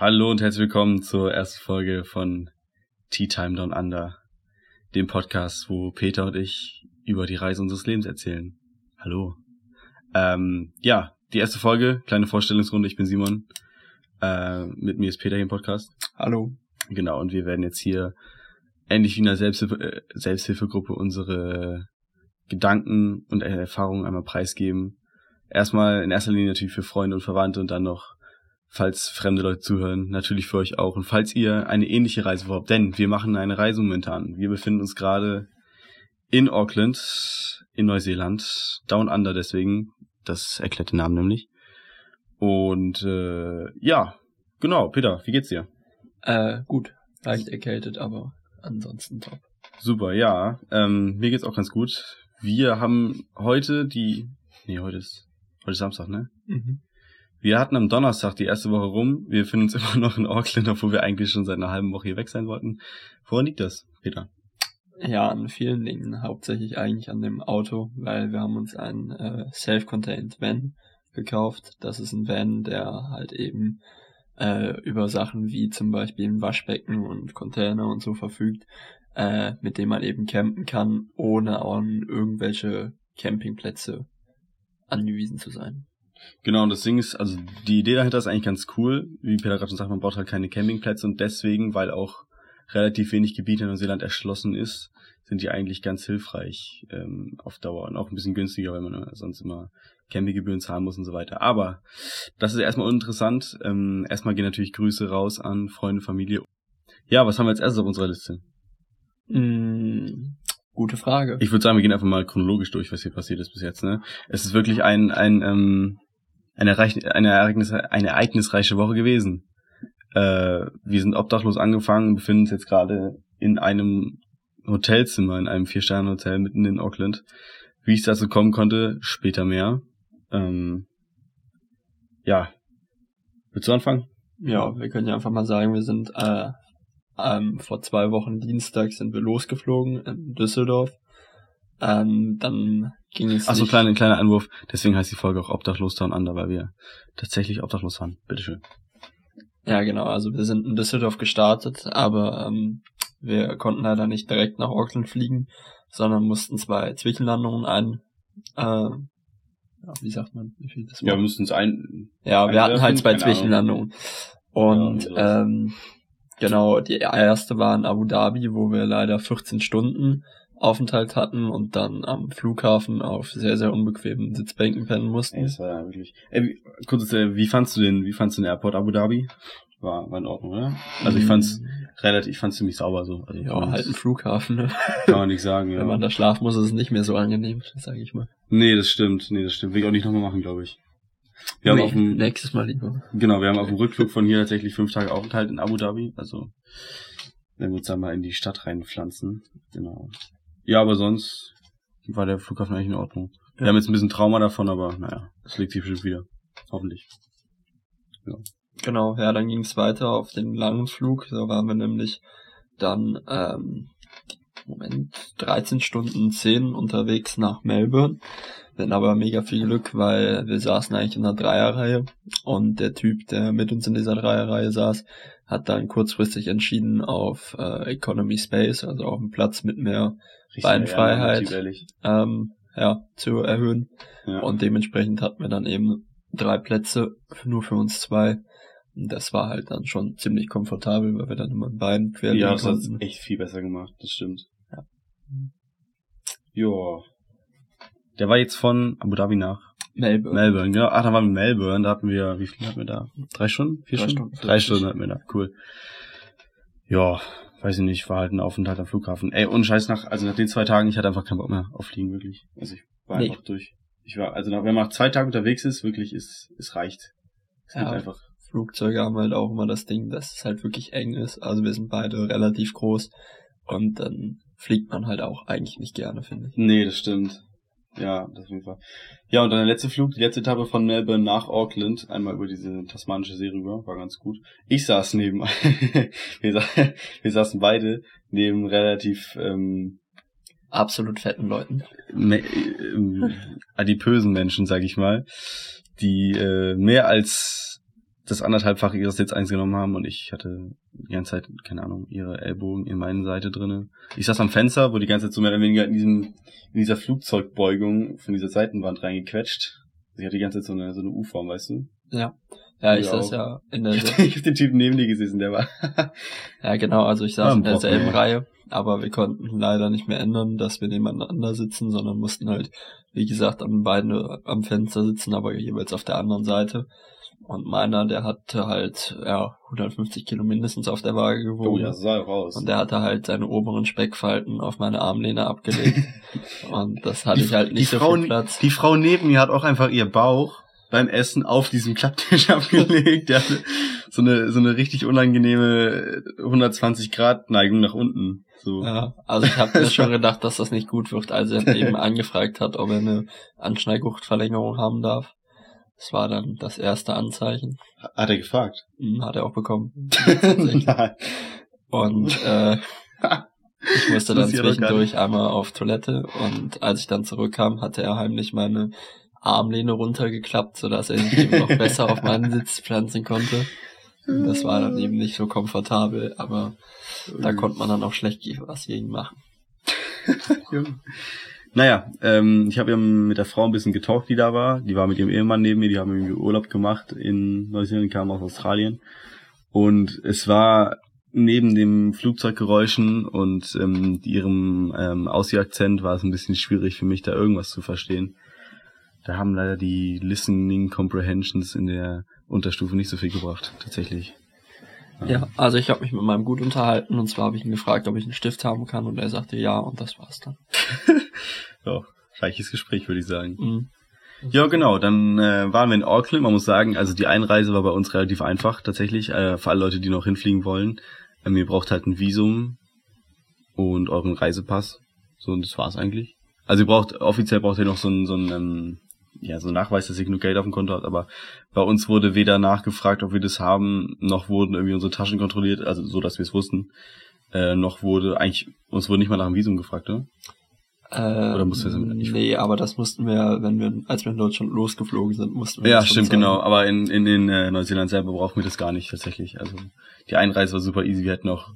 Hallo und herzlich willkommen zur ersten Folge von Tea Time Down Under, dem Podcast, wo Peter und ich über die Reise unseres Lebens erzählen. Hallo. Ähm, ja, die erste Folge, kleine Vorstellungsrunde, ich bin Simon. Äh, mit mir ist Peter hier im Podcast. Hallo. Genau, und wir werden jetzt hier ähnlich wie in einer Selbsthilfe, äh, Selbsthilfegruppe unsere Gedanken und Erfahrungen einmal preisgeben. Erstmal in erster Linie natürlich für Freunde und Verwandte und dann noch, falls fremde Leute zuhören, natürlich für euch auch. Und falls ihr eine ähnliche Reise vorhabt, denn wir machen eine Reise momentan. Wir befinden uns gerade in Auckland, in Neuseeland, Down Under deswegen, das erklärt den Namen nämlich. Und äh, ja, genau, Peter, wie geht's dir? Äh, gut. Leicht erkältet, aber ansonsten top. Super, ja. Ähm, mir geht's auch ganz gut. Wir haben heute die. Nee, heute ist. Heute ist Samstag, ne? Mhm. Wir hatten am Donnerstag die erste Woche rum. Wir befinden uns immer noch in Auckland, obwohl wir eigentlich schon seit einer halben Woche hier weg sein wollten. Woran liegt das, Peter? Ja, an vielen Dingen. Hauptsächlich eigentlich an dem Auto, weil wir haben uns ein äh, Self-Contained Van gekauft. Das ist ein Van, der halt eben äh, über Sachen wie zum Beispiel ein Waschbecken und Container und so verfügt, äh, mit dem man eben campen kann, ohne an irgendwelche Campingplätze angewiesen zu sein. Genau, und das Ding ist, also die Idee dahinter ist eigentlich ganz cool. Wie Peter gerade schon sagt, man braucht halt keine Campingplätze und deswegen, weil auch relativ wenig Gebiet in Neuseeland erschlossen ist, sind die eigentlich ganz hilfreich ähm, auf Dauer und auch ein bisschen günstiger, weil man äh, sonst immer Campinggebühren zahlen muss und so weiter. Aber das ist erstmal uninteressant. Ähm, erstmal gehen natürlich Grüße raus an Freunde, Familie. Ja, was haben wir als erstes auf unserer Liste? Mm, gute Frage. Ich würde sagen, wir gehen einfach mal chronologisch durch, was hier passiert ist bis jetzt. Ne? Es ist wirklich ein, ein, ähm, eine, Ereign eine, Ereignis eine ereignisreiche Woche gewesen. Äh, wir sind obdachlos angefangen befinden uns jetzt gerade in einem Hotelzimmer, in einem Vier-Sterne-Hotel mitten in Auckland. Wie es dazu kommen konnte, später mehr. Ähm, ja. Willst du anfangen? Ja, wir können ja einfach mal sagen, wir sind äh, ähm, vor zwei Wochen Dienstag sind wir losgeflogen in Düsseldorf. Ähm, dann ging es. Achso, kleiner, kleiner Einwurf. Deswegen heißt die Folge auch Obdachlos Down Under, weil wir tatsächlich obdachlos waren. Bitteschön. Ja, genau. Also wir sind in Düsseldorf gestartet, aber ähm, wir konnten leider nicht direkt nach Auckland fliegen, sondern mussten zwei Zwischenlandungen ein. Äh, wie sagt man? Wie viel das Ja, wir mussten es ein. Ja, wir hatten halt zwei. Zwischenlandungen. Und Ja, ähm, genau, die erste war in Abu Dhabi, wo wir leider 14 Stunden Aufenthalt hatten und dann am Flughafen auf sehr, sehr unbequemen Sitzbänken pennen Ey, mussten. das war ja wirklich. Ey, wie, kurz, äh, wie fandst du den, wie fandst du den Airport Abu Dhabi? War, war in Ordnung, oder? Also ich fand's relativ, ich fand's ziemlich sauber so. Also Ja, halt ein Flughafen, ne? kann man nicht sagen, ja. Wenn man da schlafen muss, ist es nicht mehr so angenehm, sage ich mal. Nee, das stimmt, nee, das stimmt. Will ich auch nicht nochmal machen, glaube ich. Wir haben Nee, auf dem, nächstes Mal lieber. genau, wir haben auf dem Rückflug von hier tatsächlich fünf Tage Aufenthalt in Abu Dhabi. Also, wenn wir uns da mal in die Stadt reinpflanzen. Genau. Ja, aber sonst war der Flughafen eigentlich in Ordnung. Wir haben jetzt ein bisschen Trauma davon, aber naja, das legt sich bestimmt wieder. Hoffentlich. Genau, ja, dann ging es weiter auf den langen Flug. Da waren wir nämlich dann, ähm, Moment, 13 Stunden 10 unterwegs nach Melbourne. Wir hatten aber mega viel Glück, weil wir saßen eigentlich in einer Dreierreihe und der Typ, der mit uns in dieser Dreierreihe saß, hat dann kurzfristig entschieden auf äh, Economy Space, also auf einen Platz mit mehr Beinfreiheit. Ja, ähm, ja, zu erhöhen. Ja. Und dementsprechend hatten wir dann eben drei Plätze, nur für uns zwei. Und das war halt dann schon ziemlich komfortabel, weil wir dann immer ein Bein quer ja, das hat echt viel besser gemacht, das stimmt. Ja. Joa. Der war jetzt von Abu Dhabi nach Melbourne. Melbourne, genau. Ach, da waren wir in Melbourne, da hatten wir, wie viel hatten wir da? Drei Stunden? Vier Drei Stunden? Stunden, Drei 40. Stunden hatten wir da, cool. Ja, weiß ich nicht, war halt ein Aufenthalt am Flughafen. Ey, und scheiß nach, also nach den zwei Tagen, ich hatte einfach keinen Bock mehr auf Fliegen, wirklich. Also ich war Nee. einfach durch. Ich war, also nach, wenn man nach zwei Tagen unterwegs ist, wirklich, ist, es reicht. Es geht Ja. einfach. Flugzeuge haben halt auch immer das Ding, dass es halt wirklich eng ist. Also wir sind beide relativ groß und dann fliegt man halt auch eigentlich nicht gerne, finde ich. Nee, das stimmt. Ja, das auf jeden Fall. Ja, und dann der letzte Flug, die letzte Etappe von Melbourne nach Auckland, einmal über diese tasmanische See rüber, war ganz gut. Ich saß neben, wir, sa wir saßen beide neben relativ ähm, Absolut fetten Leuten. me- ähm, adipösen Menschen, sag ich mal, die äh, mehr als das anderthalbfache ihres Sitz eingenommen haben und ich hatte die ganze Zeit, keine Ahnung, ihre Ellbogen in meinen Seite drinne. Ich saß am Fenster, wo die ganze Zeit so mehr oder weniger in diesem, in dieser Flugzeugbeugung von dieser Seitenwand reingequetscht. Sie hat die ganze Zeit so eine, so eine U-Form, weißt du? Ja. Ja, ich saß auch. ja in der, Ich hab den Typen neben dir gesessen, der war. ja genau, also ich saß Ah, in derselben Brocken, Reihe, aber wir konnten leider nicht mehr ändern, dass wir nebeneinander sitzen, sondern mussten halt, wie gesagt, an beiden am Fenster sitzen, aber jeweils auf der anderen Seite. Und meiner, der hatte halt, ja, 150 Kilo mindestens auf der Waage oh gewogen. ja, das sah auch aus. Und der hatte halt seine oberen Speckfalten auf meine Armlehne abgelegt. und das hatte Die- ich halt nicht so Frau- viel Platz. Die Frau neben mir hat auch einfach ihr Bauch beim Essen auf diesem Klapptisch abgelegt. Der hatte so eine, so eine richtig unangenehme 120 Grad Neigung nach unten. So. Ja, also ich habe mir schon gedacht, dass das nicht gut wird, als er eben angefragt hat, ob er eine Anschneidgurtverlängerung haben darf. Das war dann das erste Anzeichen. Hat er gefragt? Hm, Hat er auch bekommen. Nein. Und äh, ich musste dann zwischendurch einmal auf Toilette und als ich dann zurückkam, hatte er heimlich meine Armlehne runtergeklappt, sodass er sich eben noch besser auf meinen Sitz pflanzen konnte. Und das war dann eben nicht so komfortabel, aber da konnte man dann auch schlecht was gegen machen. Ja. Naja, ähm, ich habe ja mit der Frau ein bisschen getalkt, die da war. Die war mit ihrem Ehemann neben mir, die haben irgendwie Urlaub gemacht in Neuseeland, kamen aus Australien. Und es war neben dem Flugzeuggeräuschen und ähm, ihrem ähm, Aussie-Akzent war es ein bisschen schwierig für mich, da irgendwas zu verstehen. Da haben leider die Listening Comprehensions in der Unterstufe nicht so viel gebracht, tatsächlich. Ja, also ich habe mich mit meinem Gut unterhalten und zwar habe ich ihn gefragt, ob ich einen Stift haben kann und er sagte ja und das war's dann. Ja, reiches Gespräch, würde ich sagen. Mhm. Ja, genau. Dann äh, waren wir in Auckland. Man muss sagen, also die Einreise war bei uns relativ einfach tatsächlich. Äh, für alle Leute, die noch hinfliegen wollen. Ähm, ihr braucht halt ein Visum und euren Reisepass. So, und das war's eigentlich. Also ihr braucht, offiziell braucht ihr noch so ein, so ein, ähm, ja, so ein Nachweis, dass ihr genug Geld auf dem Konto habt, aber bei uns wurde weder nachgefragt, ob wir das haben, noch wurden irgendwie unsere Taschen kontrolliert, also so, dass wir es wussten. Äh, noch wurde eigentlich, uns wurde nicht mal nach dem Visum gefragt, ne? Äh, Oder mussten wir es nicht- Nee, aber das mussten wir, wenn wir, als wir in Deutschland losgeflogen sind, mussten wir Ja, das stimmt, zeigen. genau. Aber in, in, in äh, Neuseeland selber brauchen wir das gar nicht tatsächlich. Also die Einreise war super easy. Wir hätten auch,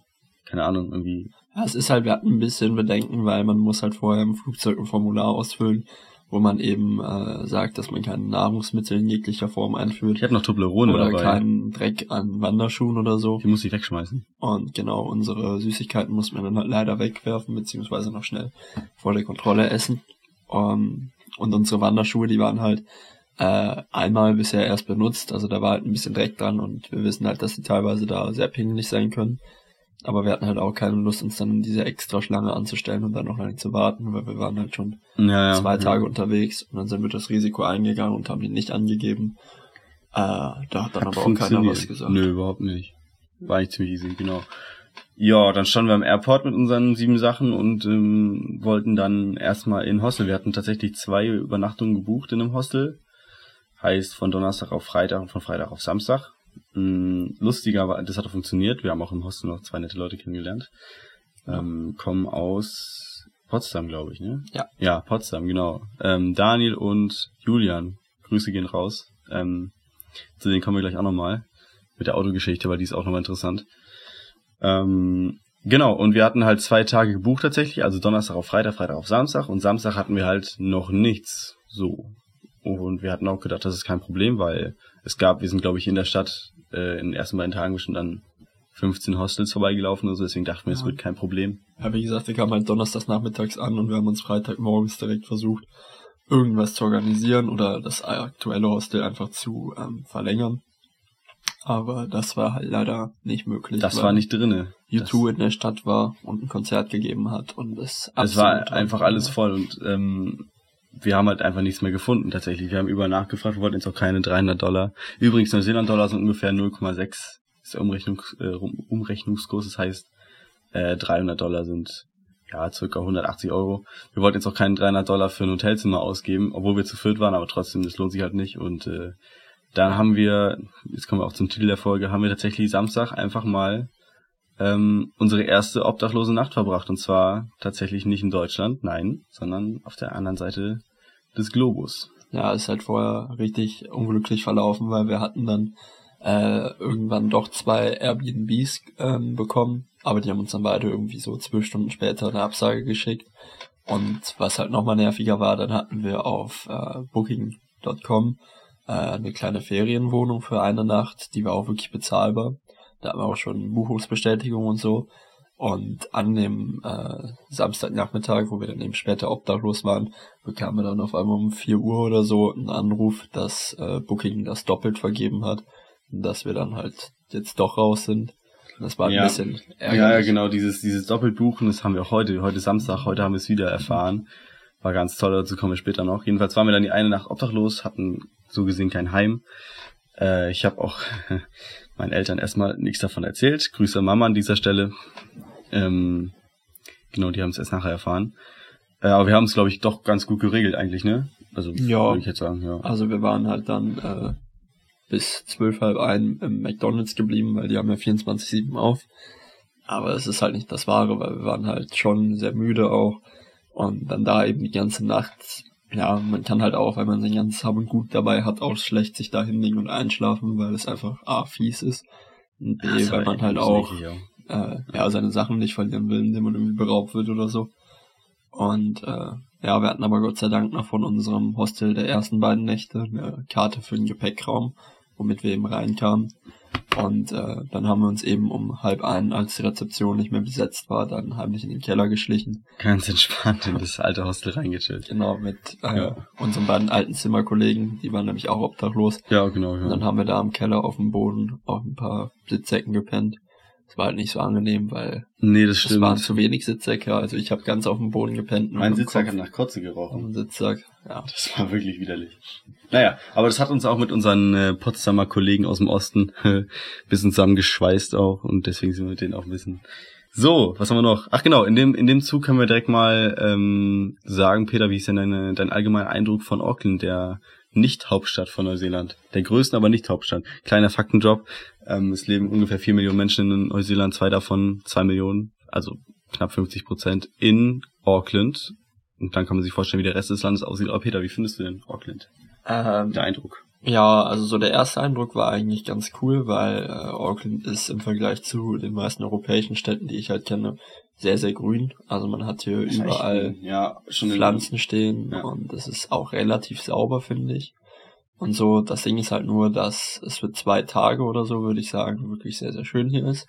keine Ahnung, irgendwie. Ja, es ist halt, wir hatten ein bisschen Bedenken, weil man muss halt vorher im Flugzeug ein Formular ausfüllen, wo man eben äh, sagt, dass man keine Nahrungsmittel in jeglicher Form einführt. Ich hatte noch Toblerone oder dabei. keinen Dreck an Wanderschuhen oder so. Die muss ich wegschmeißen. Und genau, unsere Süßigkeiten mussten wir dann halt leider wegwerfen, beziehungsweise noch schnell vor der Kontrolle essen. Um, und unsere Wanderschuhe, die waren halt äh, einmal bisher erst benutzt, also da war halt ein bisschen Dreck dran und wir wissen halt, dass die teilweise da sehr pingelig sein können. Aber wir hatten halt auch keine Lust, uns dann in diese extra Schlange anzustellen und dann noch lange zu warten, weil wir waren halt schon Ja, ja, zwei ja. Tage unterwegs und dann sind wir das Risiko eingegangen und haben die nicht angegeben. Äh, da hat dann aber auch keiner was gesagt. Nö, überhaupt nicht. War eigentlich ziemlich easy, genau. Ja, dann standen wir am Airport mit unseren sieben Sachen und ähm, wollten dann erstmal in Hostel. Wir hatten tatsächlich zwei Übernachtungen gebucht in einem Hostel. Heißt von Donnerstag auf Freitag und von Freitag auf Samstag. Ähm, lustiger war, das hat auch funktioniert. Wir haben auch im Hostel noch zwei nette Leute kennengelernt. Ähm, kommen aus Potsdam, glaube ich, ne? Ja. Ja, Potsdam, genau. Ähm, Daniel und Julian. Grüße gehen raus. Ähm, zu denen kommen wir gleich auch nochmal. Mit der Autogeschichte, weil die ist auch nochmal interessant. Ähm, genau, und wir hatten halt zwei Tage gebucht tatsächlich, also Donnerstag auf Freitag, Freitag auf Samstag und Samstag hatten wir halt noch nichts so. Und wir hatten auch gedacht, das ist kein Problem, weil es gab, wir sind glaube ich in der Stadt äh, in den ersten beiden Tagen bestimmt dann 15 Hostels vorbeigelaufen oder so, deswegen dachten wir, es Ja. wird kein Problem. Ja, wie gesagt, wir kamen halt donnerstags nachmittags an und wir haben uns Freitagmorgens direkt versucht, irgendwas zu organisieren oder das aktuelle Hostel einfach zu ähm, verlängern. Aber das war halt leider nicht möglich. Das war nicht drinne. U2 in der Stadt war und ein Konzert gegeben hat und es Es war einfach alles voll und ähm, wir haben halt einfach nichts mehr gefunden tatsächlich. Wir haben überall nachgefragt, wir wollten jetzt auch keine 300 Dollar. Übrigens, Neuseeland-Dollar sind ungefähr 0,6 ist der Umrechnungs, äh, Umrechnungskurs. Das heißt, äh, 300 Dollar sind ja circa 180 Euro. Wir wollten jetzt auch keine 300 Dollar für ein Hotelzimmer ausgeben, obwohl wir zu viert waren, aber trotzdem, das lohnt sich halt nicht. Und äh, dann haben wir, jetzt kommen wir auch zum Titel der Folge, haben wir tatsächlich Samstag einfach mal ähm, unsere erste obdachlose Nacht verbracht. Und zwar tatsächlich nicht in Deutschland, nein, sondern auf der anderen Seite des Globus. Ja, ist halt vorher richtig unglücklich verlaufen, weil wir hatten dann äh, irgendwann doch zwei Airbnbs ähm, bekommen, aber die haben uns dann beide irgendwie so zwölf Stunden später eine Absage geschickt. Und was halt nochmal nerviger war, dann hatten wir auf äh, Booking.com äh, eine kleine Ferienwohnung für eine Nacht, die war auch wirklich bezahlbar. Da haben wir auch schon Buchungsbestätigung und so. Und an dem äh, Samstagnachmittag, wo wir dann eben später obdachlos waren, bekamen wir dann auf einmal um 4 Uhr oder so einen Anruf, dass äh, Booking das doppelt vergeben hat und dass wir dann halt jetzt doch raus sind. Das war ein Ja. bisschen ärgerlich. Ja, ja, genau, dieses, dieses Doppelbuchen, das haben wir auch heute, heute Samstag, heute haben wir es wieder erfahren. War ganz toll, dazu kommen wir später noch. Jedenfalls waren wir dann die eine Nacht obdachlos, hatten so gesehen kein Heim. Äh, ich habe auch meinen Eltern erstmal nichts davon erzählt. Grüße Mama an dieser Stelle. Ähm, genau, die haben es erst nachher erfahren. Äh, aber wir haben es, glaube ich, doch ganz gut geregelt eigentlich, ne? Also Ja. würde ich jetzt sagen, ja. Also wir waren halt dann äh, bis zwölf halb ein im McDonalds geblieben, weil die haben ja 24-7 auf. Aber es ist halt nicht das Wahre, weil wir waren halt schon sehr müde auch. Und dann da eben die ganze Nacht, ja, man kann halt auch, wenn man sein ganzes Hab und Gut dabei hat, auch schlecht sich da hinlegen und einschlafen, weil es einfach A, fies ist. Und B, ist weil man halt auch äh, ja, seine Sachen nicht verlieren will, indem man irgendwie beraubt wird oder so. Und äh, ja, wir hatten aber Gott sei Dank noch von unserem Hostel der ersten beiden Nächte eine Karte für den Gepäckraum, womit wir eben reinkamen. Und äh, dann haben wir uns eben um halb ein, als die Rezeption nicht mehr besetzt war, dann heimlich in den Keller geschlichen. Ganz entspannt in das alte Hostel reingechillt. Genau, mit äh, Ja. unseren beiden alten Zimmerkollegen, die waren nämlich auch obdachlos. Ja, genau, ja. Und dann haben wir da im Keller auf dem Boden auf ein paar Sitzsäcken gepennt. Das war halt nicht so angenehm, weil nee, das es stimmt. waren zu wenig Sitzsäcke. Also ich habe ganz auf dem Boden gepennt. mein Sitzsack hat nach Kotze gerochen. dem Sitzsack. Ja. Das war wirklich widerlich. Naja, aber das hat uns auch mit unseren äh, Potsdamer Kollegen aus dem Osten äh, bisschen zusammengeschweißt auch und deswegen sind wir mit denen auch ein bisschen. So, was haben wir noch? Ach genau, in dem in dem Zug können wir direkt mal ähm, sagen, Peter, wie ist denn deine, dein allgemeiner Eindruck von Auckland, der Nicht-Hauptstadt von Neuseeland? Der größten, aber nicht Hauptstadt. Kleiner Faktenjob. Ähm, es leben ungefähr vier Millionen Menschen in Neuseeland, zwei davon zwei Millionen, also knapp 50 Prozent in Auckland. Und dann kann man sich vorstellen, wie der Rest des Landes aussieht. Aber Peter, wie findest du denn Auckland? Ähm, Der Eindruck. ja, also so der erste Eindruck war eigentlich ganz cool, weil äh, Auckland ist im Vergleich zu den meisten europäischen Städten, die ich halt kenne, sehr, sehr grün. Also man hat hier überall ja, schon in- Pflanzen stehen Ja. und es ist auch relativ sauber, finde ich. Und so, das Ding ist halt nur, dass es für zwei Tage oder so, würde ich sagen, wirklich sehr, sehr schön hier ist.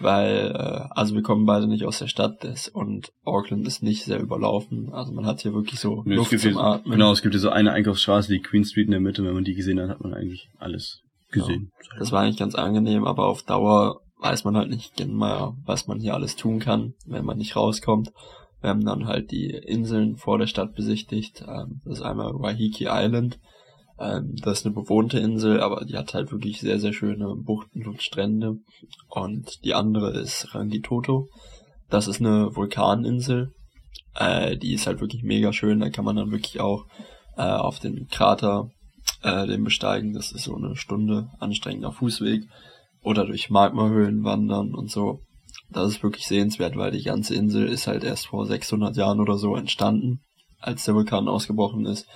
Weil, äh, also wir kommen beide nicht aus der Stadt des, und Auckland ist nicht sehr überlaufen. Also man hat hier wirklich so Nee, es Luft gibt zum hier, genau, es gibt hier so eine Einkaufsstraße, die Queen Street in der Mitte. Wenn man die gesehen hat, hat man eigentlich alles gesehen. Das war eigentlich ganz angenehm, aber auf Dauer weiß man halt nicht genau, was man hier alles tun kann, wenn man nicht rauskommt. Wir haben dann halt die Inseln vor der Stadt besichtigt. Ähm, das ist einmal Waiheke Island. Ähm, das ist eine bewohnte Insel, aber die hat halt wirklich sehr, sehr schöne Buchten und Strände. Und die andere ist Rangitoto. Das ist eine Vulkaninsel. Äh, die ist halt wirklich mega schön. Da kann man dann wirklich auch äh, auf den Krater äh, den besteigen. Das ist so eine Stunde anstrengender Fußweg. Oder durch Magmahöhlen wandern und so. Das ist wirklich sehenswert, weil die ganze Insel ist halt erst vor 600 Jahren oder so entstanden, als der Vulkan ausgebrochen ist.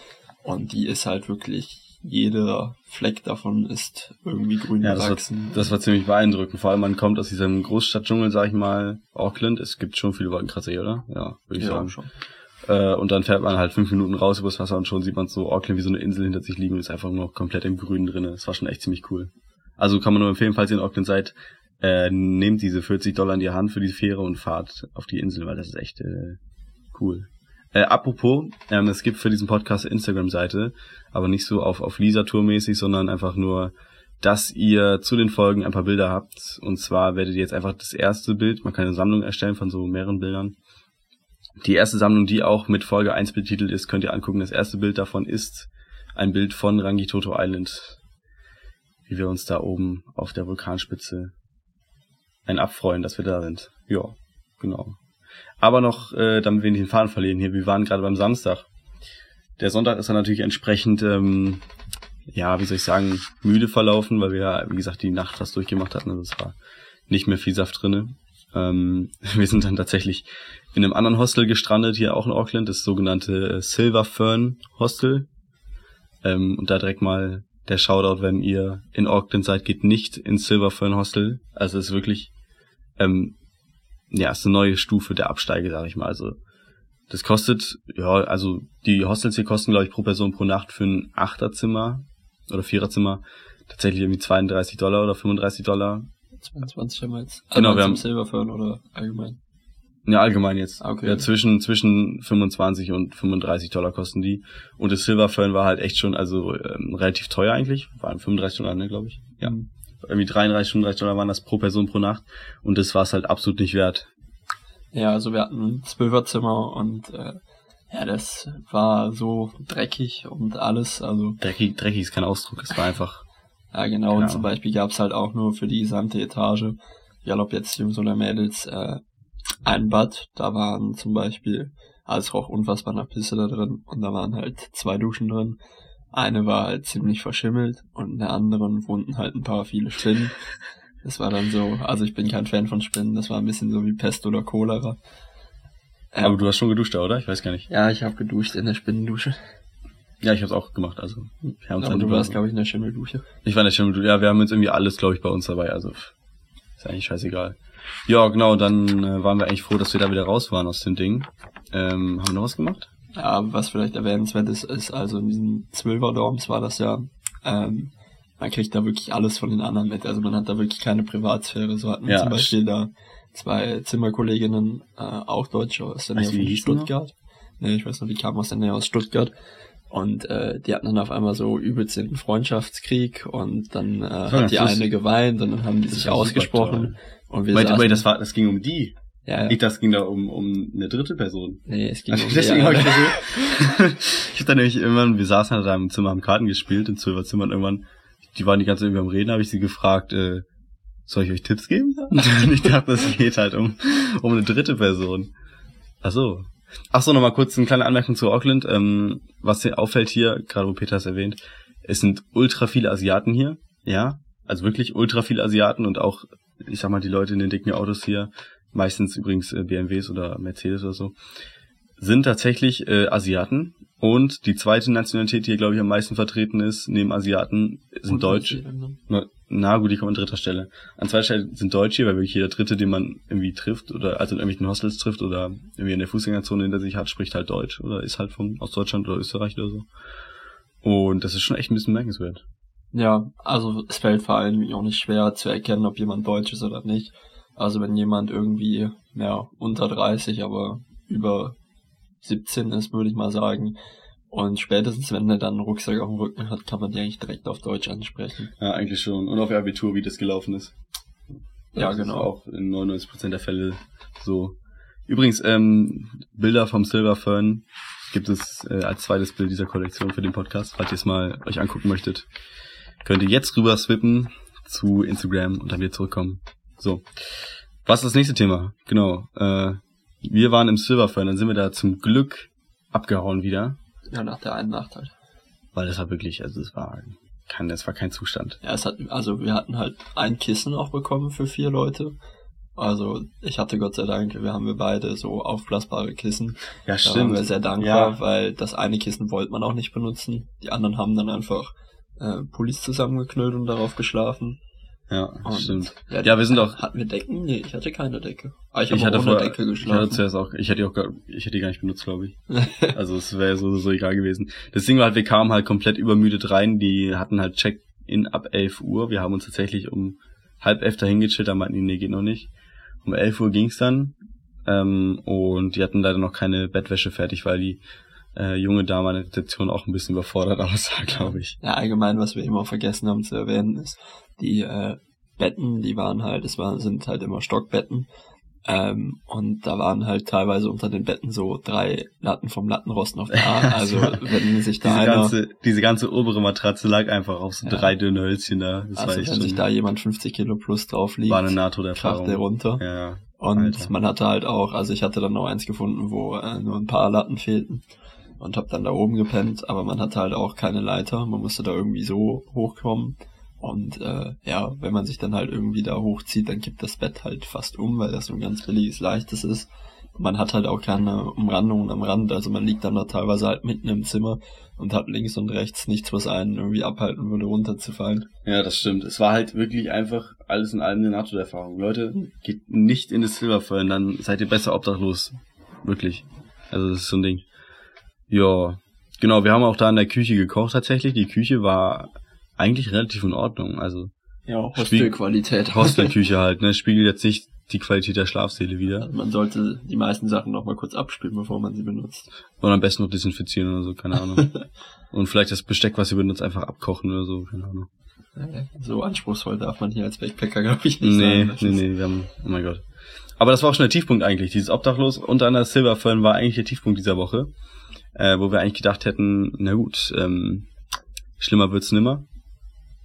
Und die ist halt wirklich, jeder Fleck davon ist irgendwie grün Ja, das war, das war ziemlich beeindruckend. Vor allem, man kommt aus diesem Großstadtdschungel, sag ich mal, Auckland. Es gibt schon viele Wolkenkratzer hier, oder? Ja, würde ich ja, sagen. schon. Äh, und dann fährt man halt fünf Minuten raus übers Wasser und schon sieht man so Auckland wie so eine Insel hinter sich liegen und ist einfach nur noch komplett im Grünen drinne. Das war schon echt ziemlich cool. Also kann man nur empfehlen, falls ihr in Auckland seid, äh, nehmt diese 40 Dollar in die Hand für die Fähre und fahrt auf die Insel, weil das ist echt äh, cool. Äh, apropos, ähm, es gibt für diesen Podcast eine Instagram-Seite, aber nicht so auf, auf Lisa-Tour-mäßig, sondern einfach nur, dass ihr zu den Folgen ein paar Bilder habt. Und zwar werdet ihr jetzt einfach das erste Bild, man kann eine Sammlung erstellen von so mehreren Bildern. Die erste Sammlung, die auch mit Folge 1 betitelt ist, könnt ihr angucken. Das erste Bild davon ist ein Bild von Rangitoto Island, wie wir uns da oben auf der Vulkanspitze ein abfreuen, dass wir da sind. Ja, genau. Aber noch, äh, damit wir nicht den Faden verlieren hier, wir waren gerade beim Samstag. Der Sonntag ist dann natürlich entsprechend, ähm, ja, wie soll ich sagen, müde verlaufen, weil wir ja, wie gesagt, die Nacht fast durchgemacht hatten. Also es war nicht mehr viel Saft drinne. Ähm, wir sind dann tatsächlich in einem anderen Hostel gestrandet, hier auch in Auckland, das sogenannte äh, Silver Fern Hostel. Ähm, und da direkt mal der Shoutout, wenn ihr in Auckland seid, geht nicht ins Silverfern Hostel. Also es ist wirklich, ähm, ja, ist eine neue Stufe der Absteige, sag ich mal. Also das kostet, ja, also die Hostels hier kosten, glaube ich, pro Person pro Nacht für ein Achterzimmer oder Viererzimmer tatsächlich irgendwie 32 Dollar oder 35 Dollar. 22 haben wir jetzt. Genau, wir haben- Silverfern oder allgemein. Ja, allgemein jetzt. Ah, okay. Ja, zwischen, zwischen 25 und 35 Dollar kosten die. Und das Silverfern war halt echt schon, also ähm, relativ teuer eigentlich. Waren 35 Dollar, ne, glaube ich. Ja. Mhm. Irgendwie 33, 35 Dollar waren das pro Person pro Nacht. Und das war es halt absolut nicht wert. Ja, also wir hatten ein Zwölferzimmer und äh, ja, das war so dreckig und alles. Also Dreckig, dreckig ist kein Ausdruck, es war einfach. ja genau, Genau. und zum Beispiel gab's halt auch nur für die gesamte Etage, egal ob jetzt Jungs oder Mädels, äh, ein Bad. Da waren zum Beispiel, also roch unfassbar nach Pisse da drin und da waren halt zwei Duschen drin. Eine war halt ziemlich verschimmelt und in der anderen wohnten halt ein paar viele Spinnen. Das war dann so, also ich bin kein Fan von Spinnen, das war ein bisschen so wie Pest oder Cholera. Ähm, Aber du hast schon geduscht, da, oder? Ich weiß gar nicht. Ja, ich habe geduscht in der Spinnendusche. Ja, ich hab's auch gemacht, also. Wir haben Aber du warst, glaube ich, in der Schimmeldusche. Ich war nicht schon, ja, wir haben jetzt irgendwie alles, glaube ich, bei uns dabei, also ist eigentlich scheißegal. Ja, genau, dann äh, waren wir eigentlich froh, dass wir da wieder raus waren aus dem Ding. Ähm, haben wir noch was gemacht? Ja, was vielleicht erwähnenswert ist, ist also in diesen Zwölfer-Dorms war das ja, ähm, man kriegt da wirklich alles von den anderen mit. Also man hat da wirklich keine Privatsphäre. So hatten wir Ja, zum Beispiel da zwei Zimmerkolleginnen, äh, auch Deutsche aus der Nähe von? Stuttgart. Nee, ich weiß noch, die kamen aus der Nähe aus Stuttgart. Und äh, die hatten dann auf einmal so übelst den Freundschaftskrieg und dann äh, hat die eine geweint und dann haben die sich ausgesprochen. Und wir Wait, saßen, wait, das war, das ging um die. ja, ja. Ich, das ging da um, um eine dritte Person. Nee, es ging Also um deswegen habe ich das so. ich hab dann nämlich irgendwann, wir saßen halt da im Zimmer, haben Karten gespielt, im Zwölferzimmer und irgendwann, die waren die ganze Zeit irgendwie am Reden, habe ich sie gefragt, äh, soll ich euch Tipps geben? und ich dachte, es geht halt um, um eine dritte Person. Ach so. Ach so, nochmal kurz eine kleine Anmerkung zu Auckland. Ähm, was hier auffällt hier, gerade wo Peter es erwähnt, es sind ultra viele Asiaten hier, ja, also wirklich ultra viele Asiaten und auch, ich sag mal, die Leute in den dicken Autos hier, meistens übrigens äh, BMWs oder Mercedes oder so, sind tatsächlich äh, Asiaten. Und die zweite Nationalität, die hier, glaube ich, am meisten vertreten ist, neben Asiaten, sind Und Deutsch. Neuseeländer. Na, na gut, die kommen an dritter Stelle. An zweiter Stelle sind Deutsche, weil wirklich jeder Dritte, den man irgendwie trifft, oder also in irgendwelchen Hostels trifft oder irgendwie in der Fußgängerzone hinter sich hat, spricht halt Deutsch oder ist halt von aus Deutschland oder Österreich oder so. Und das ist schon echt ein bisschen merkenswert. Ja, also es fällt vor allem auch nicht schwer zu erkennen, ob jemand Deutsch ist oder nicht. Also wenn jemand irgendwie, ja, unter 30, aber über 17 ist, würde ich mal sagen. Und spätestens, wenn er dann einen Rucksack auf dem Rücken hat, kann man die eigentlich direkt auf Deutsch ansprechen. Ja, eigentlich schon. Und auf ihr Abitur, wie das gelaufen ist. Ja, Das ist genau. auch in 99% der Fälle so. Übrigens, ähm, Bilder vom Silver Fern gibt es äh, als zweites Bild dieser Kollektion für den Podcast. Falls ihr es mal euch angucken möchtet, könnt ihr jetzt rüber swippen zu Instagram und dann wieder zurückkommen. So. Was ist das nächste Thema? Genau. Äh, wir waren im Silver Fern, dann sind wir da zum Glück abgehauen wieder. Ja, nach der einen Nacht halt. Weil das war wirklich, also es war kein, das war kein Zustand. Ja, es hat, also wir hatten halt ein Kissen auch bekommen für vier Leute. Also ich hatte Gott sei Dank, wir haben wir beide so aufblasbare Kissen. Ja, Da waren wir sehr dankbar, Ja. weil das eine Kissen wollte man auch nicht benutzen. Die anderen haben dann einfach äh, Pullis zusammengeknüllt und darauf geschlafen. Ja, Und, stimmt. Ja, Ja, wir sind auch- Hatten wir Decken? Nee, ich hatte keine Decke. Aber ich, Ich habe hatte vorher, Decke ich hatte geschlafen. zuerst auch, ich hätte die auch, gar, ich hätte die gar nicht benutzt, glaube ich. Also es wäre so, so egal gewesen. Das Ding war halt, wir kamen halt komplett übermüdet rein. Die hatten halt Check-in ab 11 Uhr. Wir haben uns tatsächlich um halb elf dahin gechillt, da meinten die, nee, geht noch nicht. Um 11 Uhr ging's dann. Ähm, und die hatten leider noch keine Bettwäsche fertig, weil die äh, junge Dame an der Rezeption auch ein bisschen überfordert aussah, glaube ich. Ja, allgemein, was wir immer vergessen haben zu erwähnen, ist, die äh, Betten, die waren halt, es waren, sind halt immer Stockbetten. Ähm, und da waren halt teilweise unter den Betten so drei Latten vom Lattenrost noch da. Also wenn sich da Diese einer, ganze, diese ganze obere Matratze lag einfach auf so Ja. drei dünne Hölzchen da. Das war also wenn sich da jemand 50 Kilo plus drauf liegt, war eine kracht Nahtoderfahrung. der runter. Ja, Und Alter. man hatte halt auch, also ich hatte dann noch eins gefunden, wo äh, nur ein paar Latten fehlten und hab dann da oben gepennt, aber man hatte halt auch keine Leiter, man musste da irgendwie so hochkommen und äh, ja, wenn man sich dann halt irgendwie da hochzieht, dann kippt das Bett halt fast um, weil das so ein ganz billiges, leichtes ist man hat halt auch keine Umrandungen am Rand, also man liegt dann da teilweise halt mitten im Zimmer und hat links und rechts nichts, was einen irgendwie abhalten würde, runterzufallen. Ja, das stimmt. Es war halt wirklich einfach alles in allem eine NATO-Erfahrung. Leute, geht nicht in das Silberfeuer, dann seid ihr besser obdachlos. Wirklich. Also das ist so ein Ding. Ja, genau, wir haben auch da in der Küche gekocht tatsächlich. Die Küche war eigentlich relativ in Ordnung. Also ja, Hostelqualität. Hostelküche halt, ne? Spiegelt jetzt nicht die Qualität der Schlafsäle wieder. Also man sollte die meisten Sachen noch mal kurz abspülen, bevor man sie benutzt. Und am besten noch desinfizieren oder so, keine Ahnung. Und vielleicht das Besteck, was ihr benutzt, einfach abkochen oder so, keine Ahnung. So anspruchsvoll darf man hier als Backpacker, glaube ich, nicht nee, sein. Nee, nee, wir haben, oh mein Gott. Aber das war auch schon der Tiefpunkt eigentlich. Dieses Obdachlos unter einer Silverfern war eigentlich der Tiefpunkt dieser Woche. Äh, wo wir eigentlich gedacht hätten, na gut, ähm, schlimmer wird's nimmer.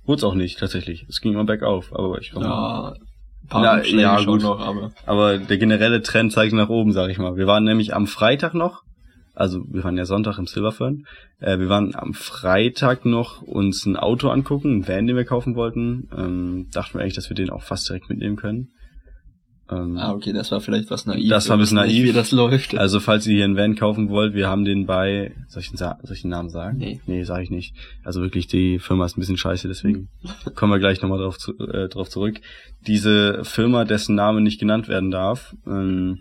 Wurde auch nicht, tatsächlich. Es ging immer bergauf, aber ich glaube. Ja, paar ja, ja gut. Noch, aber. aber der generelle Trend zeigt nach oben, sag ich mal. Wir waren nämlich am Freitag noch, also wir waren ja Sonntag im Silverfern, äh, wir waren am Freitag noch uns ein Auto angucken, ein Van, den wir kaufen wollten. Ähm, dachten wir eigentlich, dass wir den auch fast direkt mitnehmen können. Ähm, ah, okay, das war vielleicht was naiv. Das war ein bisschen naiv. Wie das läuft. Also, falls ihr hier einen Van kaufen wollt, wir haben den bei, soll ich den, soll ich den Namen sagen? Nee. Nee, sag ich nicht. Also wirklich, die Firma ist ein bisschen scheiße, deswegen kommen wir gleich nochmal drauf, zu, äh, drauf zurück. Diese Firma, dessen Name nicht genannt werden darf, ähm,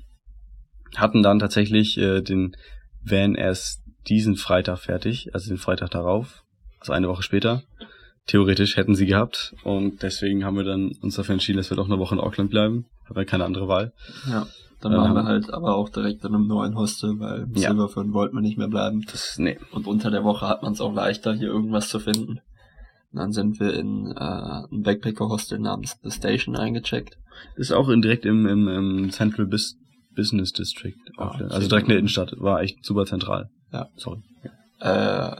hatten dann tatsächlich äh, den Van erst diesen Freitag fertig, also den Freitag darauf, also eine Woche später theoretisch hätten sie gehabt. Und deswegen haben wir dann uns dafür entschieden, dass wir doch eine Woche in Auckland bleiben. Haben wir keine andere Wahl. Ja. Dann waren ähm, wir halt aber auch direkt in einem neuen Hostel, weil im ja. Silverfern wollten wir nicht mehr bleiben. Das, nee. Und unter der Woche hat man es auch leichter, hier irgendwas zu finden. Und dann sind wir in äh, ein Backpacker-Hostel namens The Station eingecheckt. Das ist auch in, direkt im, im, im Central Bis Business District. Ah, also direkt in der Innenstadt. War echt super zentral. Ja. Sorry. Ja. Äh,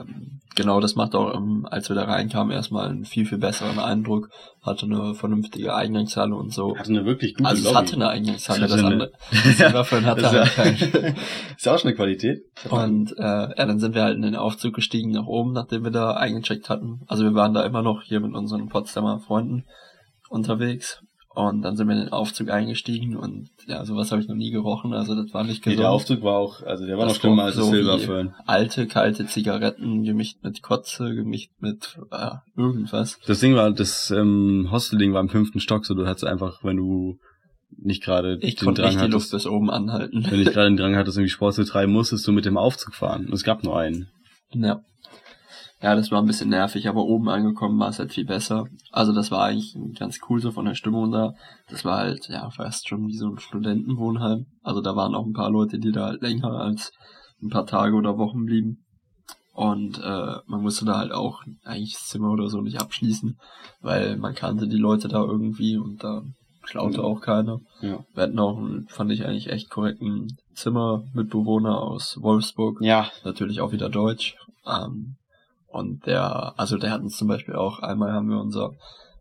genau, das macht auch, ähm, als wir da reinkamen, erstmal einen viel, viel besseren Eindruck. Hatte eine vernünftige Eingangshalle und so. Hatte eine wirklich gute Also es hatte eine Eingangshalle, das, das andere. Silverfern hatte halt keine. Ist auch schon eine Qualität. Und äh, ja, dann sind wir halt in den Aufzug gestiegen nach oben, nachdem wir da eingecheckt hatten. Also wir waren da immer noch hier mit unseren Potsdamer Freunden unterwegs und dann sind wir in den Aufzug eingestiegen und ja, sowas habe ich noch nie gerochen, also das war nicht gesund. Nee, der Aufzug war auch, also der war das noch schlimmer als so Silberfern. Alte, kalte Zigaretten, gemischt mit Kotze, gemischt mit äh, irgendwas. Das Ding war, das ähm, Hostelding war im fünften Stock, so du hattest einfach, wenn du nicht gerade ich den Drang nicht die Luft bis oben anhalten. Wenn ich gerade den Drang hattest, irgendwie Sport zu treiben, musstest du mit dem Aufzug fahren. Und es gab nur einen. Ja. Ja, das war ein bisschen nervig, aber oben angekommen war es halt viel besser. Also das war eigentlich ganz cool so von der Stimmung da. Das war halt, ja, fast schon wie so ein Studentenwohnheim. Also da waren auch ein paar Leute, die da halt länger als ein paar Tage oder Wochen blieben. Und äh, man musste da halt auch eigentlich das Zimmer oder so nicht abschließen, weil man kannte die Leute da irgendwie und da klaute mhm. auch keiner. Ja. Wir hatten auch, einen, fand ich eigentlich echt korrekten Zimmermitbewohner aus Wolfsburg. Ja. Natürlich auch wieder Deutsch. Ähm, und der, also der hat uns zum Beispiel auch, einmal haben wir unser,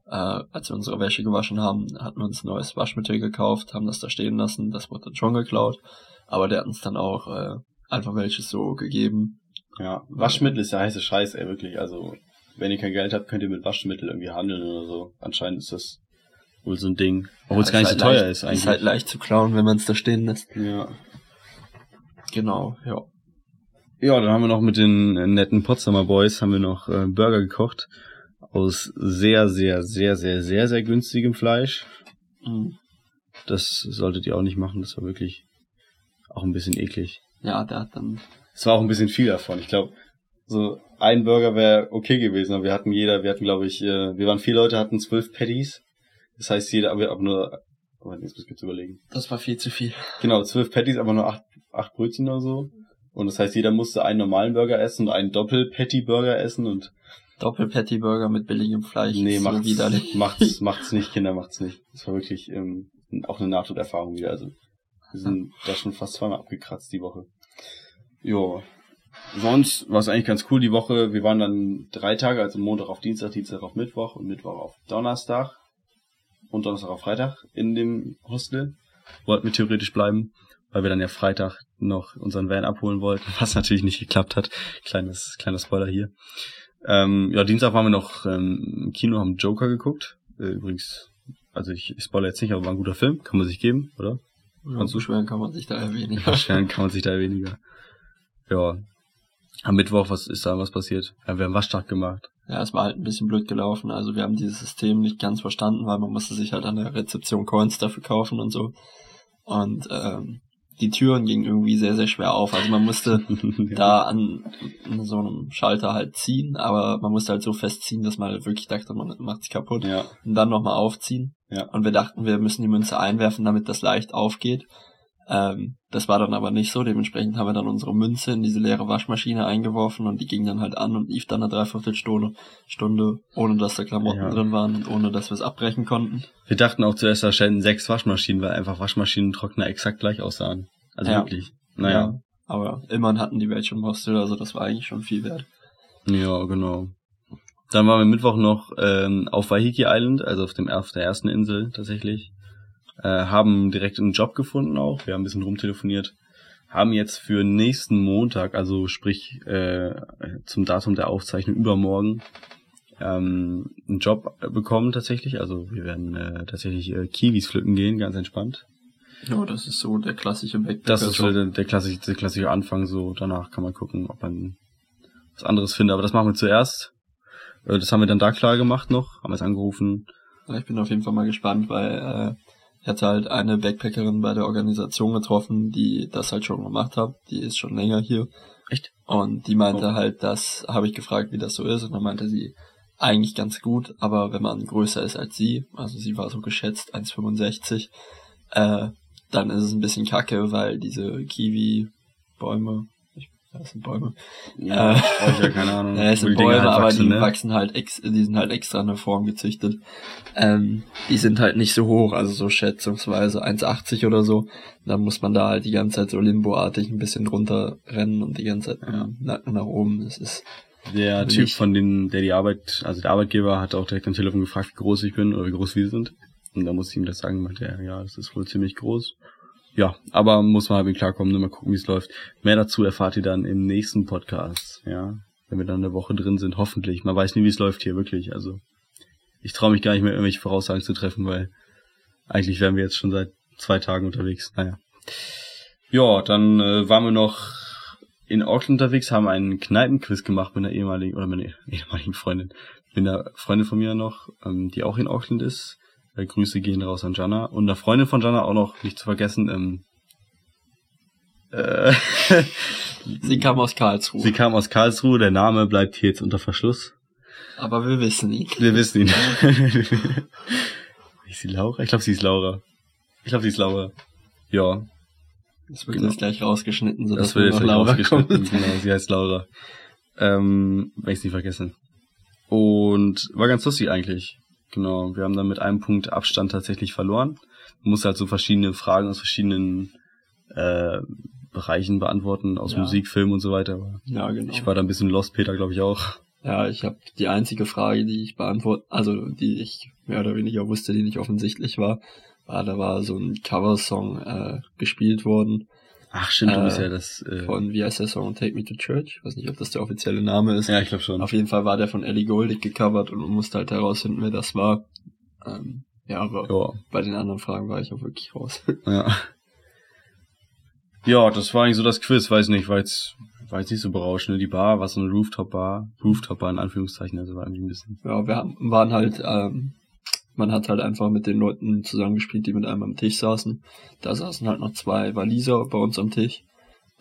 äh, als wir unsere Wäsche gewaschen haben, hatten wir uns ein neues Waschmittel gekauft, haben das da stehen lassen, das wurde dann schon geklaut. Aber der hat uns dann auch äh, einfach welches so gegeben. Ja, Waschmittel ist ja heiße Scheiß, ey, wirklich. Also, wenn ihr kein Geld habt, könnt ihr mit Waschmittel irgendwie handeln oder so. Anscheinend ist das wohl so ein Ding. Obwohl ja, es gar nicht halt so teuer leicht, ist eigentlich. Ist halt leicht zu klauen, wenn man es da stehen lässt. Ja. Genau, ja. Ja, dann haben wir noch mit den netten Potsdamer Boys haben wir noch äh, Burger gekocht aus sehr, sehr, sehr, sehr, sehr, sehr günstigem Fleisch. Mhm. Das solltet ihr auch nicht machen. Das war wirklich auch ein bisschen eklig. Ja, der hat dann. Es war auch ein bisschen viel davon. Ich glaube, so ein Burger wäre okay gewesen, aber wir hatten jeder, wir hatten glaube ich, äh, wir waren vier Leute, hatten zwölf Patties. Das heißt, jeder, aber nur, aber jetzt muss ich jetzt überlegen. Das war viel zu viel. Genau, zwölf Patties, aber nur acht, acht Brötchen oder so. Und das heißt, jeder musste einen normalen Burger essen und einen Doppel-Patty-Burger essen und Doppel-Patty-Burger mit billigem Fleisch. Nee, macht's, so macht's, macht's nicht, Kinder, macht's nicht. Das war wirklich ähm, auch eine Nahtoderfahrung wieder. Also wir sind da schon fast zweimal abgekratzt die Woche. Jo. Sonst war es eigentlich ganz cool die Woche. Wir waren dann drei Tage, also Montag auf Dienstag, Dienstag auf Mittwoch und Mittwoch auf Donnerstag und Donnerstag auf Freitag in dem Hostel. Wollten wir theoretisch bleiben weil wir dann ja Freitag noch unseren Van abholen wollten, was natürlich nicht geklappt hat. Kleines, kleiner Spoiler hier. Ähm, ja, Dienstag waren wir noch ähm, im Kino, haben Joker geguckt. Äh, übrigens, also ich, ich spoilere jetzt nicht, aber war ein guter Film, kann man sich geben, oder? Ja, beschweren kann man sich da eher weniger. Beschweren kann man sich da eher weniger. Ja. Am Mittwoch, was ist da was passiert? Ja, wir haben Waschtag gemacht. Ja, es war halt ein bisschen blöd gelaufen. Also wir haben dieses System nicht ganz verstanden, weil man musste sich halt an der Rezeption Coins dafür kaufen und so. Und ähm, die Türen gingen irgendwie sehr, sehr schwer auf. Also man musste ja. da an, an, so einem Schalter halt ziehen, aber man musste halt so festziehen, dass man halt wirklich dachte, man macht sich kaputt. Ja. Und dann nochmal aufziehen. Ja. Und wir dachten, wir müssen die Münze einwerfen, damit das leicht aufgeht. Ähm, das war dann aber nicht so. Dementsprechend haben wir dann unsere Münze in diese leere Waschmaschine eingeworfen und die ging dann halt an und lief dann eine Dreiviertelstunde, Stunde, ohne dass da Klamotten ja. drin waren und ohne dass wir es abbrechen konnten. Wir dachten auch zuerst, da stellen sechs Waschmaschinen, weil einfach Waschmaschinentrockner exakt gleich aussahen. Also Ja. wirklich. Naja. Ja, aber immerhin hatten die welche im Hostel, also das war eigentlich schon viel wert. Ja, genau. Dann waren wir Mittwoch noch ähm, auf Waiheke Island, also auf dem auf der ersten Insel tatsächlich. Äh, haben direkt einen Job gefunden auch. Wir haben ein bisschen rumtelefoniert. Haben jetzt für nächsten Montag, also sprich äh, zum Datum der Aufzeichnung übermorgen, ähm, einen Job bekommen tatsächlich. Also wir werden äh, tatsächlich äh, Kiwis pflücken gehen, ganz entspannt. Ja, das ist so der klassische Backpacker. Das ist so der, der, klassische, der klassische Anfang so. Danach kann man gucken, ob man was anderes findet. Aber das machen wir zuerst. Äh, Das haben wir dann da klar gemacht noch, haben es angerufen. Ich bin auf jeden Fall mal gespannt, weil äh, ich hatte halt eine Backpackerin bei der Organisation getroffen, die das halt schon gemacht hat. Die ist schon länger hier. Echt? Und die meinte Oh. halt, das habe ich gefragt, wie das so ist. Und dann meinte sie, eigentlich ganz gut, aber wenn man größer ist als sie, also sie war so geschätzt 1,65, äh, dann ist es ein bisschen kacke, weil diese Kiwi-Bäume, das sind Bäume, Ja, Äh, ich ja keine Ahnung. ja, es wo sind Bäume, halt aber wachsen, die ne? wachsen halt ex, die sind halt extra in eine Form gezüchtet. Ähm, die sind halt nicht so hoch, also so schätzungsweise 1,80 oder so. Dann muss man da halt die ganze Zeit so limboartig ein bisschen drunter rennen und die ganze Zeit Ja. Nacken nach oben. Das ist Der Typ von den, der die Arbeit, also der Arbeitgeber hat auch direkt am Telefon gefragt, wie groß ich bin oder wie groß wir sind. Und da musste ich ihm das sagen, meinte er, ja, das ist wohl ziemlich groß. Ja, aber muss man halt mit klarkommen, nur mal gucken, wie es läuft. Mehr dazu erfahrt ihr dann im nächsten Podcast, ja. Wenn wir dann eine Woche drin sind, hoffentlich. Man weiß nie, wie es läuft hier, wirklich. Also, ich traue mich gar nicht mehr, irgendwelche Voraussagen zu treffen, weil eigentlich wären wir jetzt schon seit zwei Tagen unterwegs. Naja. Ja, dann äh, waren wir noch in Auckland unterwegs, haben einen Kneipenquiz gemacht mit einer ehemaligen, oder meiner ehemaligen Freundin, mit einer Freundin von mir noch, ähm, die auch in Auckland ist. Äh, Grüße gehen raus an Jana. Und einer Freundin von Jana auch noch, nicht zu vergessen, ähm, äh, Sie kam aus Karlsruhe, sie kam aus Karlsruhe, der Name bleibt hier jetzt unter Verschluss. aber wir wissen ihn. Wir wissen ihn. ist sie Laura? Ich glaube, sie ist Laura. Ich glaube, sie ist Laura. Ja, Das wird Genau. jetzt gleich rausgeschnitten, sodass das wird jetzt gleich Laura rausgeschnitten. kommt. Genau, sie heißt Laura. Ähm, wenn ich nicht vergessen. Und war ganz lustig eigentlich. Genau, wir haben dann mit einem Punkt Abstand tatsächlich verloren. Man musste halt so verschiedene Fragen aus verschiedenen äh, Bereichen beantworten, aus Ja. Musik, Film und so weiter. Aber Ja, genau. ich war da ein bisschen lost, Peter, glaube ich auch. Ja, ich habe die einzige Frage, die ich beantworten, also die ich mehr oder weniger wusste, die nicht offensichtlich war, war, da war so ein Coversong äh, gespielt worden Ach stimmt, du Äh, bist ja das. Äh, von, wie heißt der Song, Take Me to Church? Ich weiß nicht, ob das der offizielle Name ist. ja, ich glaube schon. Auf jeden Fall war der von Ellie Goulding gecovert und man musste halt herausfinden, wer das war. Ähm, ja, aber Ja, bei den anderen Fragen war ich auch wirklich raus. ja. Ja, das war eigentlich so das Quiz, weiß nicht, war jetzt, war jetzt nicht so berauschend. ne? Die Bar war so eine Rooftop-Bar, Rooftop-Bar in Anführungszeichen, also war irgendwie ein bisschen. ja, wir haben, waren halt, ähm, man hat halt einfach mit den Leuten zusammengespielt, die mit einem am Tisch saßen. Da saßen halt noch zwei Waliser bei uns am Tisch.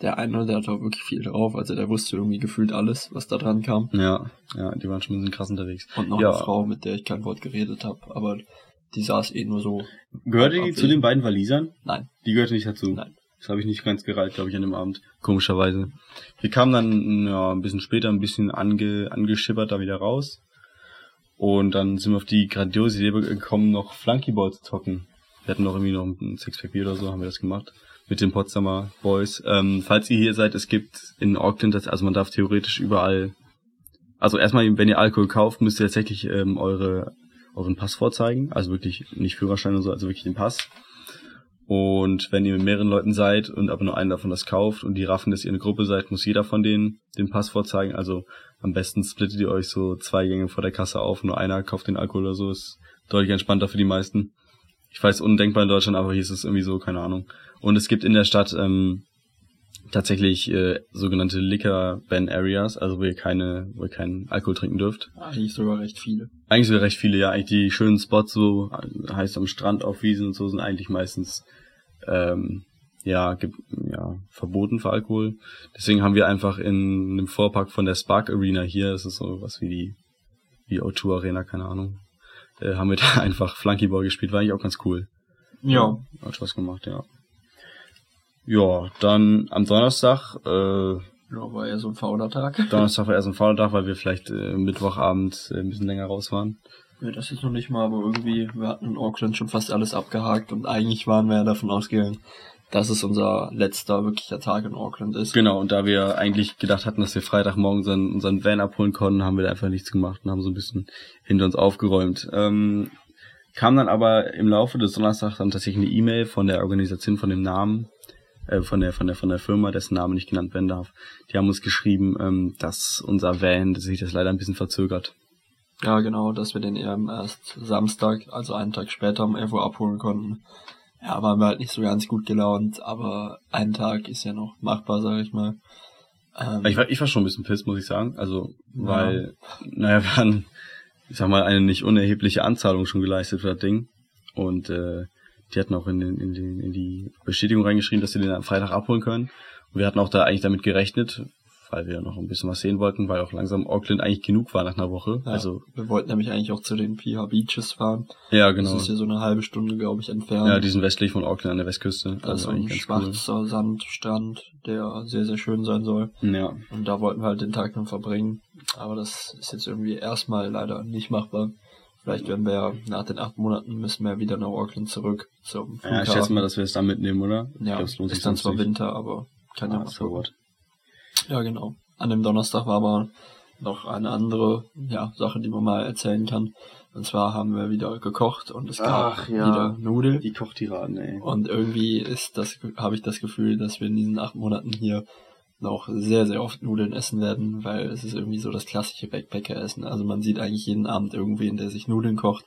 Der eine, der hatte auch wirklich viel drauf, also der wusste irgendwie gefühlt alles, was da dran kam. Ja, ja, die waren schon ein bisschen krass unterwegs. Und noch Ja. eine Frau, mit der ich kein Wort geredet habe, aber die saß eh nur so. Gehörte die zu den beiden Walisern? Nein, Die gehörte nicht dazu. nein. Das habe ich nicht ganz gereilt, glaube ich, an dem Abend. Komischerweise. Wir kamen dann ja, ein bisschen später, ein bisschen ange, angeschippert da wieder raus. Und dann sind wir auf die grandiose Idee gekommen, noch Flunkyball zu zocken. Wir hatten noch irgendwie noch ein Sixpack Bier oder so, haben wir das gemacht. Mit den Potsdamer Boys. Ähm, falls ihr hier seid, es gibt in Auckland, also man darf theoretisch überall, also erstmal, wenn ihr Alkohol kauft, müsst ihr tatsächlich ähm, eure, euren Pass vorzeigen. Also wirklich nicht Führerschein und so, also wirklich den Pass. Und wenn ihr mit mehreren Leuten seid und aber nur einen davon das kauft und die raffen, dass ihr eine Gruppe seid, muss jeder von denen den Pass vorzeigen. Also am besten splittet ihr euch so zwei Gänge vor der Kasse auf, nur einer kauft den Alkohol oder so, ist deutlich entspannter für die meisten. Ich weiß, undenkbar in Deutschland, aber hier ist es irgendwie so, keine Ahnung. Und es gibt in der Stadt ähm, tatsächlich äh, sogenannte Liquor-Ban-Areas, also wo ihr keine, wo ihr keinen Alkohol trinken dürft. Eigentlich sogar recht viele. Eigentlich sogar recht viele, ja. Eigentlich die schönen Spots so, heißt am Strand auf Wiesen und so, sind eigentlich meistens ähm, ja, gibt, ja, verboten für Alkohol. Deswegen haben wir einfach in einem Vorpark von der Spark Arena hier, das ist so was wie die, wie O2 Arena, keine Ahnung, äh, haben wir da einfach Flunkyball gespielt, war eigentlich auch ganz cool. Ja. Hat Spaß gemacht, ja. Ja, dann am Donnerstag, äh, Ja, war ja so ein fauler Tag. Donnerstag war erst ein Vatertag, weil wir vielleicht äh, Mittwochabend äh, ein bisschen länger raus waren. Ja, das ist noch nicht mal, aber irgendwie, wir hatten in Auckland schon fast alles abgehakt und eigentlich waren wir ja davon ausgegangen, dass es unser letzter wirklicher Tag in Auckland ist. Genau, und da wir eigentlich gedacht hatten, dass wir Freitagmorgen unseren, unseren Van abholen konnten, haben wir da einfach nichts gemacht und haben so ein bisschen hinter uns aufgeräumt. Ähm, kam dann aber im Laufe des Donnerstags dann tatsächlich eine E-Mail von der Organisation, von dem Namen, äh, von der von der von der Firma, dessen Name nicht genannt werden darf. Die haben uns geschrieben, ähm, dass unser Van dass sich das leider ein bisschen verzögert. Ja, genau, dass wir den eben erst Samstag, also einen Tag später um 11 Uhr abholen konnten. Ja, waren wir halt nicht so ganz gut gelaunt, aber ein Tag ist ja noch machbar, sag ich mal. Ähm, Ich war, ich war schon ein bisschen piss, muss ich sagen. Also, weil, naja, wir hatten, ich sag mal, eine nicht unerhebliche Anzahlung schon geleistet für das Ding. Und äh, die hatten auch in, den, in, den, in die Bestätigung reingeschrieben, dass sie den am Freitag abholen können. Und wir hatten auch da eigentlich damit gerechnet, weil wir noch ein bisschen was sehen wollten, weil auch langsam Auckland eigentlich genug war nach einer Woche. ja, Also, wir wollten nämlich eigentlich auch zu den Piha Beaches fahren. ja, genau. Das ist ja so eine halbe Stunde, glaube ich, entfernt. Ja, die sind westlich von Auckland an der Westküste. ist Also ein ganz cool. schwarzer Sandstrand, der sehr, sehr schön sein soll. Ja. Und da wollten wir halt den Tag dann verbringen. Aber das ist jetzt irgendwie erstmal leider nicht machbar. Vielleicht werden wir ja nach den acht Monaten müssen wir wieder nach Auckland zurück zum Flughafen. ja, ich schätze mal, dass wir es dann mitnehmen, oder? ja, glaub, es lohnt sich ist dann zwar nicht. Winter, aber kann ja Ah, mal so what. Ja, genau. An dem Donnerstag war aber noch eine andere ja, Sache, die man mal erzählen kann. Und zwar haben wir wieder gekocht und es gab Ach, ja. wieder Nudeln. Die Kochtiraden, ey. Und irgendwie ist das, habe ich das Gefühl, dass wir in diesen acht Monaten hier noch sehr, sehr oft Nudeln essen werden, weil es ist irgendwie so das klassische Backpacker-Essen. Also man sieht eigentlich jeden Abend irgendwen, der sich Nudeln kocht.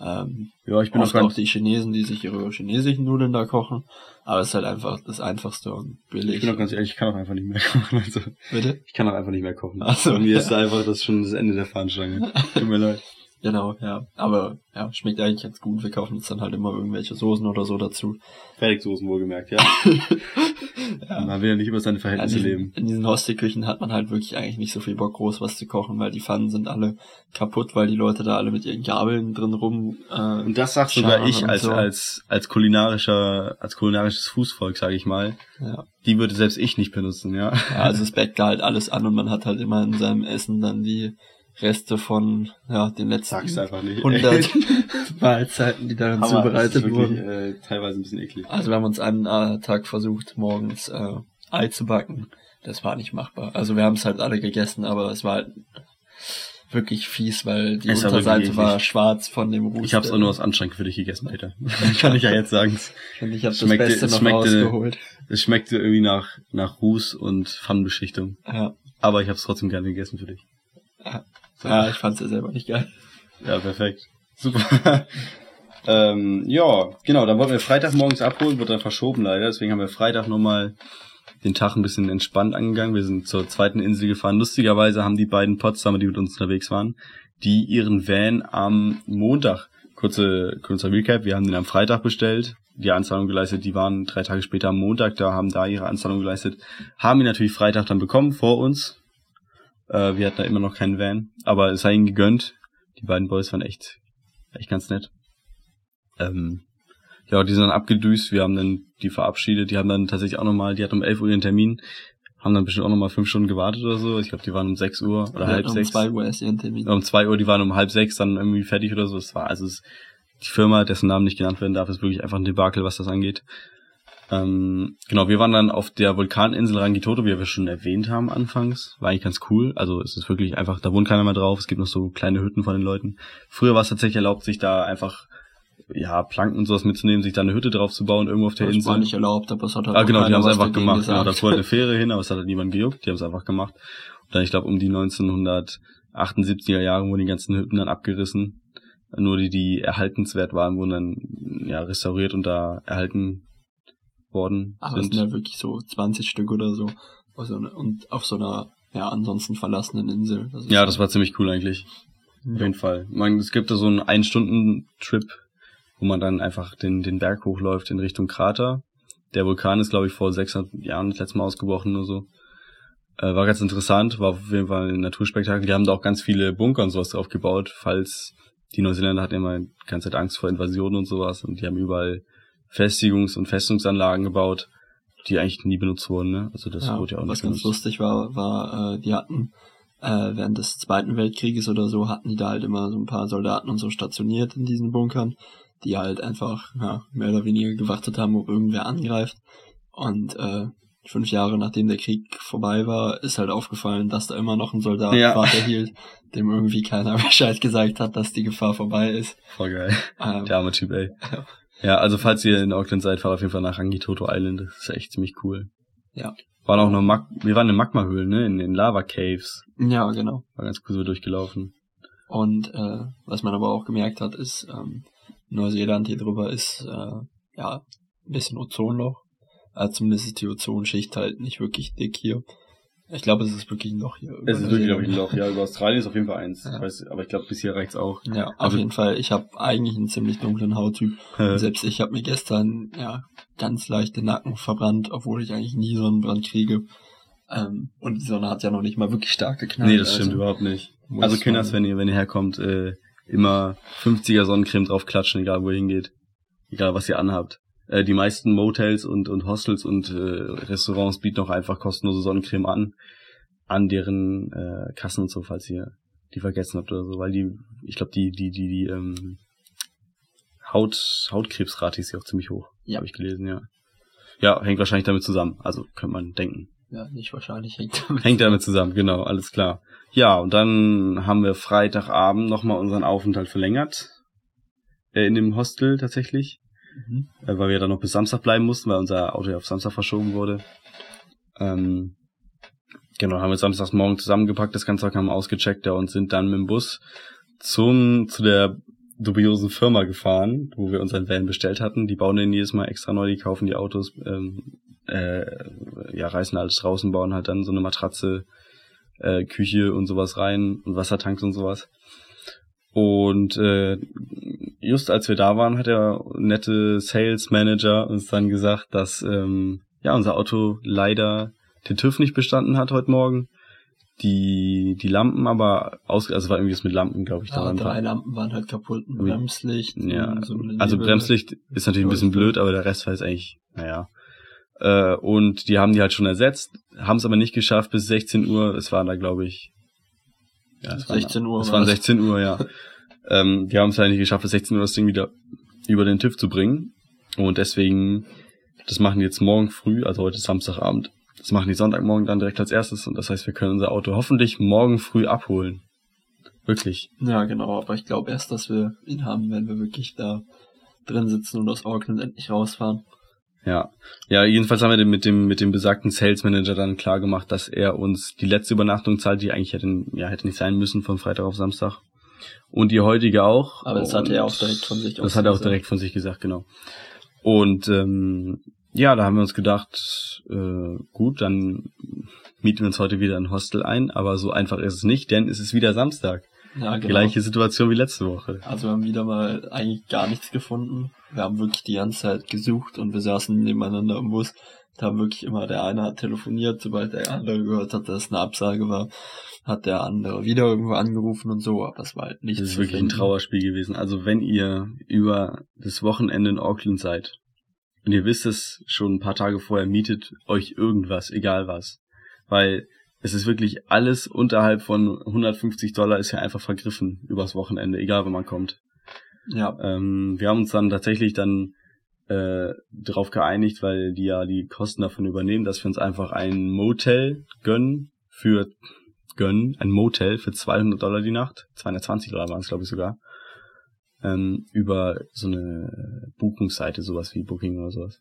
Ähm, Ja, ich bin auch oft auch ganz, die Chinesen, die sich ihre chinesischen Nudeln da kochen. Aber es ist halt einfach das Einfachste und billig. ich bin auch ganz ehrlich, ich kann auch einfach nicht mehr kochen. Also, Bitte? ich kann auch einfach nicht mehr kochen. Ach so, Bei mir ja. ist da einfach das schon das Ende der Fahnenstange. Tut mir leid. Genau, ja. Aber ja, schmeckt eigentlich ganz gut. Wir kaufen jetzt dann halt immer irgendwelche Soßen oder so dazu. Fertigsoßen wohlgemerkt, ja. Ja. Man will ja nicht über seine Verhältnisse diesen, leben. in diesen Hostelküchen hat man halt wirklich eigentlich nicht so viel Bock, groß was zu kochen, weil die Pfannen sind alle kaputt, weil die Leute da alle mit ihren Gabeln drin rum. Äh, Und das sagt sogar ich als, so. als, als kulinarischer, als kulinarisches Fußvolk, sage ich mal. ja. Die würde selbst ich nicht benutzen, ja. ja, also es backt da halt alles an und man hat halt immer in seinem Essen dann die Reste von ja den letzten Sag's einfach nicht. 100 Mahlzeiten, die darin Aber zubereitet es wirklich, wurden. äh, teilweise ein bisschen eklig. Also wir haben uns einen äh, Tag versucht, morgens äh, Ei zu backen. Das war nicht machbar. Also wir haben es halt alle gegessen, aber es war halt wirklich fies, weil die Es war Unterseite war eklig. schwarz von dem Ruß. Ich hab's auch nur aus Anstrengung für dich gegessen, Alter. Kann ich ja jetzt sagen. Und ich habe das Beste es noch schmeckte- rausgeholt. Es schmeckte irgendwie nach, nach Ruß und Pfannenbeschichtung. Ja. Aber ich hab's trotzdem gerne gegessen für dich. Ja. Ja, ich fand's ja selber nicht geil. Ja, perfekt. Super. ähm, ja, genau, dann wollten wir Freitag morgens abholen, wird dann verschoben leider. Deswegen haben wir Freitag nochmal den Tag ein bisschen entspannt angegangen. Wir sind zur zweiten Insel gefahren. Lustigerweise haben die beiden Potsdamer, die mit uns unterwegs waren, die ihren Van am Montag, kurze, kurzer Recap, wir haben den am Freitag bestellt, die Anzahlung geleistet, die waren drei Tage später am Montag da, haben da ihre Anzahlung geleistet, haben ihn natürlich Freitag dann bekommen, vor uns. Äh, wir hatten da immer noch keinen Van, aber es sei ihnen gegönnt. Die beiden Boys waren echt, echt ganz nett. Ähm, ja, die sind dann abgedüst, wir haben dann die verabschiedet, die haben dann tatsächlich auch nochmal, die hatten um 11 Uhr ihren Termin, haben dann bestimmt auch nochmal fünf Stunden gewartet oder so. Ich glaube, die waren um 6 Uhr oder halb um sechs. zwei Uhr erst ihren Termin. Um zwei Uhr, die waren um halb sechs dann irgendwie fertig oder so. Es war, also es, die Firma, dessen Namen nicht genannt werden darf, ist wirklich einfach ein Debakel, was das angeht. Ähm, genau, wir waren dann auf der Vulkaninsel Rangitoto, wie wir schon erwähnt haben anfangs. War eigentlich ganz cool. Also es ist wirklich einfach, da wohnt keiner mehr drauf. Es gibt noch so kleine Hütten von den Leuten. Früher war es tatsächlich erlaubt, sich da einfach ja, Planken und sowas mitzunehmen, sich da eine Hütte drauf zu bauen, irgendwo auf der Das Insel. war nicht erlaubt, aber es hat halt Ah, genau, die haben es einfach gemacht. Genau, gesagt. da fuhr eine Fähre hin, aber es hat halt niemand gejuckt. Die haben es einfach gemacht. Und dann, ich glaube, um die 1978er Jahre wurden die ganzen Hütten dann abgerissen. Nur die, die erhaltenswert waren, wurden dann ja restauriert und da erhalten worden Aber es sind. sind ja wirklich so 20 Stück oder so. Also, und auf so einer, ja, ansonsten verlassenen Insel. Das Ja, das war ziemlich cool eigentlich. Auf ja. jeden Fall. Man, es gibt da so einen Ein-Stunden-Trip, wo man dann einfach den, den Berg hochläuft in Richtung Krater. Der Vulkan ist, glaube ich, vor 600 Jahren das letzte Mal ausgebrochen oder so. Äh, war ganz interessant, war auf jeden Fall ein Naturspektakel. Die haben da auch ganz viele Bunker und sowas drauf gebaut, falls die Neuseeländer hatten immer die ganze Zeit Angst vor Invasionen und sowas und die haben überall Festigungs- und Festungsanlagen gebaut, die eigentlich nie benutzt wurden, ne? Also das ja, wurde ja auch was nicht ganz benutzt. lustig war, war, äh, die hatten äh, während des Zweiten Weltkrieges oder so hatten die da halt immer so ein paar Soldaten und so stationiert in diesen Bunkern, die halt einfach ja, mehr oder weniger gewartet haben, ob irgendwer angreift. Und äh, fünf Jahre nachdem der Krieg vorbei war, ist halt aufgefallen, dass da immer noch ein Soldat Ja. Vater hielt, dem irgendwie keiner Bescheid gesagt hat, dass die Gefahr vorbei ist. Voll geil. Ähm, Der arme Typ, ey. Ja. Also falls ihr in Auckland seid, fahrt auf jeden Fall nach Rangitoto Island. Das ist echt ziemlich cool. Ja. Waren auch noch Mag wir waren in Magmahöhlen, ne? In den Lava Caves. ja, genau. War ganz cool so durchgelaufen. Und äh, was man aber auch gemerkt hat, ist, ähm, Neuseeland hier drüber ist äh, ja ein bisschen Ozonloch. Äh, zumindest ist die Ozonschicht halt nicht wirklich dick hier. Ich glaube, es ist wirklich ein Loch hier. über Neuseeland. Loch. Ja, über Australien ist auf jeden Fall eins. Ja. Ich weiß, aber ich glaube, bis hier reicht's auch. Ja, auf Also- jeden Fall. Ich habe eigentlich einen ziemlich dunklen Hauttyp. Äh, Selbst ich habe mir gestern ja ganz leicht den Nacken verbrannt, obwohl ich eigentlich nie Sonnenbrand kriege. Ähm, und die Sonne hat ja noch nicht mal wirklich stark geknallt. nee, das stimmt also überhaupt nicht. Also Kinders, wenn ihr, wenn ihr herkommt, äh, immer 50er Sonnencreme drauf klatschen, egal wo ihr hingeht. Egal was ihr anhabt. Äh, die meisten Motels und, und Hostels und äh, Restaurants bieten auch einfach kostenlose Sonnencreme an. An deren äh, Kassen und so, falls ihr die vergessen habt oder so, weil die, ich glaube, die, die, die, die, ähm, Haut, Hautkrebsrate ist ja auch ziemlich hoch. Ja. Habe ich gelesen, ja. Ja, hängt wahrscheinlich damit zusammen. Also könnte man denken. Ja, nicht wahrscheinlich hängt damit. Hängt damit zusammen, genau, alles klar. Ja, und dann haben wir Freitagabend nochmal unseren Aufenthalt verlängert. Äh, in dem Hostel tatsächlich. Mhm. Äh, weil wir dann noch bis Samstag bleiben mussten, weil unser Auto ja auf Samstag verschoben wurde. Ähm, genau, haben wir Samstagsmorgen zusammengepackt, das ganze haben ausgecheckt ja, und sind dann mit dem Bus zum, zu der dubiosen Firma gefahren, wo wir unseren Van bestellt hatten. Die bauen den jedes Mal extra neu, die kaufen die Autos, ähm, äh, ja, reißen alles draußen, bauen halt dann so eine Matratze, äh, Küche und sowas rein und Wassertanks und sowas. Und äh, just als wir da waren, hat der nette Sales Manager uns dann gesagt, dass ähm, ja unser Auto leider den TÜV nicht bestanden hat heute Morgen. Die die Lampen aber aus, also war irgendwie das mit Lampen, glaube ich. da Ja, waren drei Lampen waren halt kaputt, ein Bremslicht. ja, so also Bremslicht ist natürlich ein bisschen blöd, aber der Rest war jetzt eigentlich, naja. Äh, und die haben die halt schon ersetzt, haben es aber nicht geschafft bis 16 Uhr. Es war da, glaube ich, ja, es 16 Uhr Es war waren es. 16 Uhr, ja. ähm, die haben es halt nicht geschafft, bis 16 Uhr das Ding wieder über den TÜV zu bringen. Und deswegen, das machen die jetzt morgen früh, also heute ist Samstagabend. Das machen die Sonntagmorgen dann direkt als erstes. Und das heißt, wir können unser Auto hoffentlich morgen früh abholen. Wirklich. Ja, genau, aber ich glaube erst, dass wir ihn haben, wenn wir wirklich da drin sitzen und aus Auckland endlich rausfahren. Ja. Ja, jedenfalls haben wir mit dem, mit dem besagten Sales Manager dann klar gemacht, dass er uns die letzte Übernachtung zahlt, die eigentlich hätte, ja, hätte nicht sein müssen von Freitag auf Samstag. Und die heutige auch. Aber das hat er auch direkt von sich Das hat er auch gesagt. direkt von sich gesagt, genau. Und ähm, ja, da haben wir uns gedacht, äh, gut, dann mieten wir uns heute wieder ein Hostel ein, aber so einfach ist es nicht, denn es ist wieder Samstag. Ja, genau. Gleiche Situation wie letzte Woche. Also wir haben wieder mal eigentlich gar nichts gefunden. Wir haben wirklich die ganze Zeit gesucht und wir saßen nebeneinander im Bus. Da haben wirklich immer der eine hat telefoniert, sobald der andere gehört hat, dass es eine Absage war, hat der andere wieder irgendwo angerufen und so, aber es war halt nichts. Das ist wirklich ein finden. Trauerspiel gewesen. Also wenn ihr über das Wochenende in Auckland seid und ihr wisst es schon ein paar Tage vorher, mietet euch irgendwas, egal was. Weil es ist wirklich alles unterhalb von 150 Dollar ist ja einfach vergriffen übers Wochenende, egal wo man kommt. Ja, Ähm, wir haben uns dann tatsächlich dann äh, darauf geeinigt, weil die ja die Kosten davon übernehmen, dass wir uns einfach ein Motel gönnen für gönnen, ein Motel für 200 Dollar die Nacht, 220 Dollar waren es glaube ich sogar, ähm, über so eine Buchungsseite, sowas wie Booking oder sowas.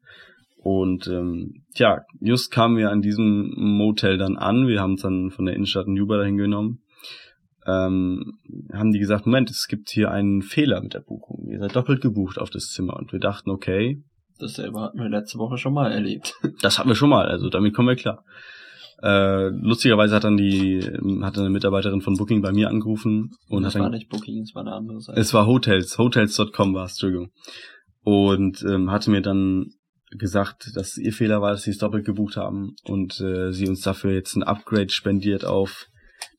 Und ähm, tja, just kamen wir an diesem Motel dann an. Wir haben uns dann von der Innenstadt in Juba dahin genommen. ähm, haben die gesagt, Moment, es gibt hier einen Fehler mit der Buchung. Ihr seid doppelt gebucht auf das Zimmer. Und wir dachten, okay. Dasselbe hatten wir letzte Woche schon mal erlebt. Das hatten wir schon mal, also damit kommen wir klar. Äh, lustigerweise hat dann die, hat eine Mitarbeiterin von Booking bei mir angerufen und das hat war dann, nicht Booking, es war eine andere Seite. es war Hotels, Hotels.com war es, Entschuldigung. Und ähm, hatte mir dann gesagt, dass ihr Fehler war, dass sie es doppelt gebucht haben und äh, sie uns dafür jetzt ein Upgrade spendiert auf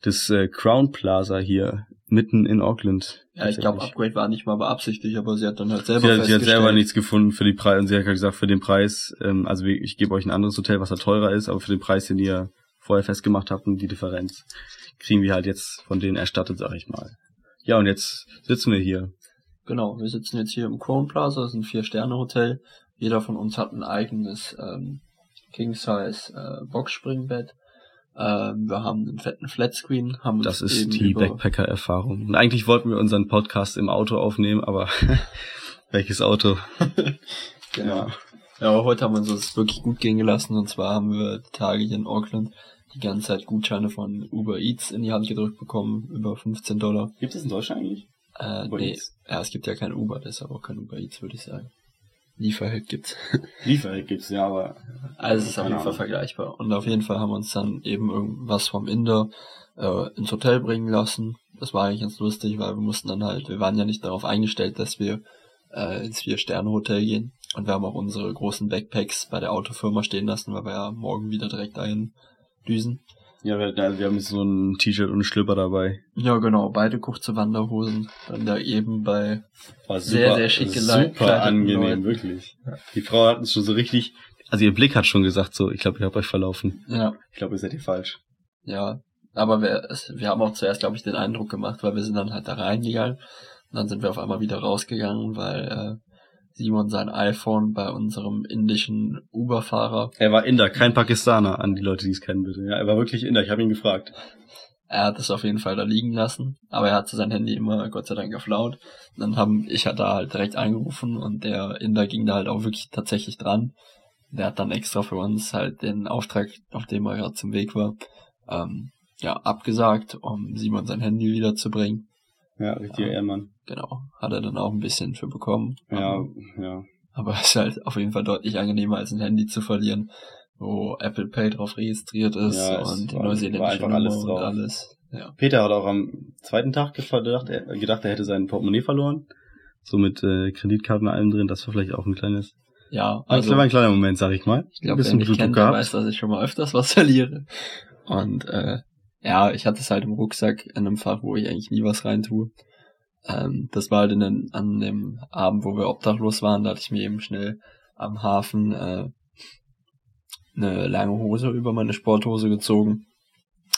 das äh, Crown Plaza hier mitten in Auckland. ja, ich glaube. Upgrade war nicht mal beabsichtigt, aber sie hat dann halt selber Sie hat, sie hat selber nichts gefunden für die Preise und sie hat gesagt, für den Preis, ähm, also ich gebe euch ein anderes Hotel, was da teurer ist, aber für den Preis, den ihr vorher festgemacht habt und die Differenz, kriegen wir halt jetzt von denen erstattet, sag ich mal. Ja, und jetzt sitzen wir hier. Genau, wir sitzen jetzt hier im Crown Plaza, das ist ein Vier-Sterne-Hotel. Jeder von uns hat ein eigenes ähm, King-Size äh, Boxspringbett. Ähm, wir haben einen fetten Flatscreen, haben Das ist die Backpacker-Erfahrung. Und eigentlich wollten wir unseren Podcast im Auto aufnehmen, aber welches Auto? Genau. Ja, aber heute haben wir uns das wirklich gut gehen gelassen. Und zwar haben wir die Tage hier in Auckland die ganze Zeit Gutscheine von Uber Eats in die Hand gedrückt bekommen, über 15 Dollar. Gibt es in Deutschland eigentlich? Äh, Uber nee, Eats? ja, es gibt ja kein Uber, deshalb auch kein Uber Eats, würde ich sagen. Lieferheld gibt's. Lieferheld gibt's, ja, aber... Also es ist auf jeden Fall Ahnung. vergleichbar. Und auf jeden Fall haben wir uns dann eben irgendwas vom Inder äh, ins Hotel bringen lassen. Das war eigentlich ganz lustig, weil wir mussten dann halt, wir waren ja nicht darauf eingestellt, dass wir äh, ins Vier-Sterne-Hotel gehen. Und wir haben auch unsere großen Backpacks bei der Autofirma stehen lassen, weil wir ja morgen wieder direkt dahin düsen. Ja, wir, ja, wir haben so ein T-Shirt und einen Schlüpper dabei. Ja, genau, beide kurze Wanderhosen. Dann da eben bei War Sehr, sehr schick gelei- Super angenehm, Leuten. wirklich. Die Frau hat uns schon so richtig... Also ihr Blick hat schon gesagt so, ich glaube, ihr habt euch verlaufen. ja, Ich glaube, ihr seid hier falsch. Ja, aber wir, wir haben auch zuerst, glaube ich, den Eindruck gemacht, weil wir sind dann halt da reingegangen und dann sind wir auf einmal wieder rausgegangen, weil äh, Simon sein iPhone bei unserem indischen Uber-Fahrer, Er war Inder, kein Pakistaner, an die Leute, die es kennen, bitte. Ja, er war wirklich Inder, ich habe ihn gefragt. er hat es auf jeden Fall da liegen lassen, aber er hatte sein Handy immer Gott sei Dank auf laut. Und dann haben ich hat da halt direkt angerufen und der Inder ging da halt auch wirklich tatsächlich dran. Der hat dann extra für uns halt den Auftrag, auf dem er gerade zum Weg war, ähm, ja, abgesagt, um Simon sein Handy wiederzubringen. Ja, richtiger Ja. Ehrmann. Genau, hat er dann auch ein bisschen für bekommen. Ja, Aber, ja. aber es ist halt auf jeden Fall deutlich angenehmer, als ein Handy zu verlieren, wo Apple Pay drauf registriert ist Ja, und die war- war neuseeländische einfach Nummer alles und drauf. alles. Ja. Peter hat auch am zweiten Tag gedacht, er, gedacht, er hätte sein Portemonnaie verloren. So mit äh, Kreditkarten und allem drin. Das war vielleicht auch ein kleines, Ja, also, also ein kleiner Moment, sag ich mal. ich glaube, wer mich kennt, der weiß, dass ich schon mal öfters was verliere. Und äh, ja, ich hatte es halt im Rucksack in einem Fach, wo ich eigentlich nie was reintue. Ähm, das war halt den, an dem Abend, wo wir obdachlos waren, da hatte ich mir eben schnell am Hafen äh, eine lange Hose über meine Sporthose gezogen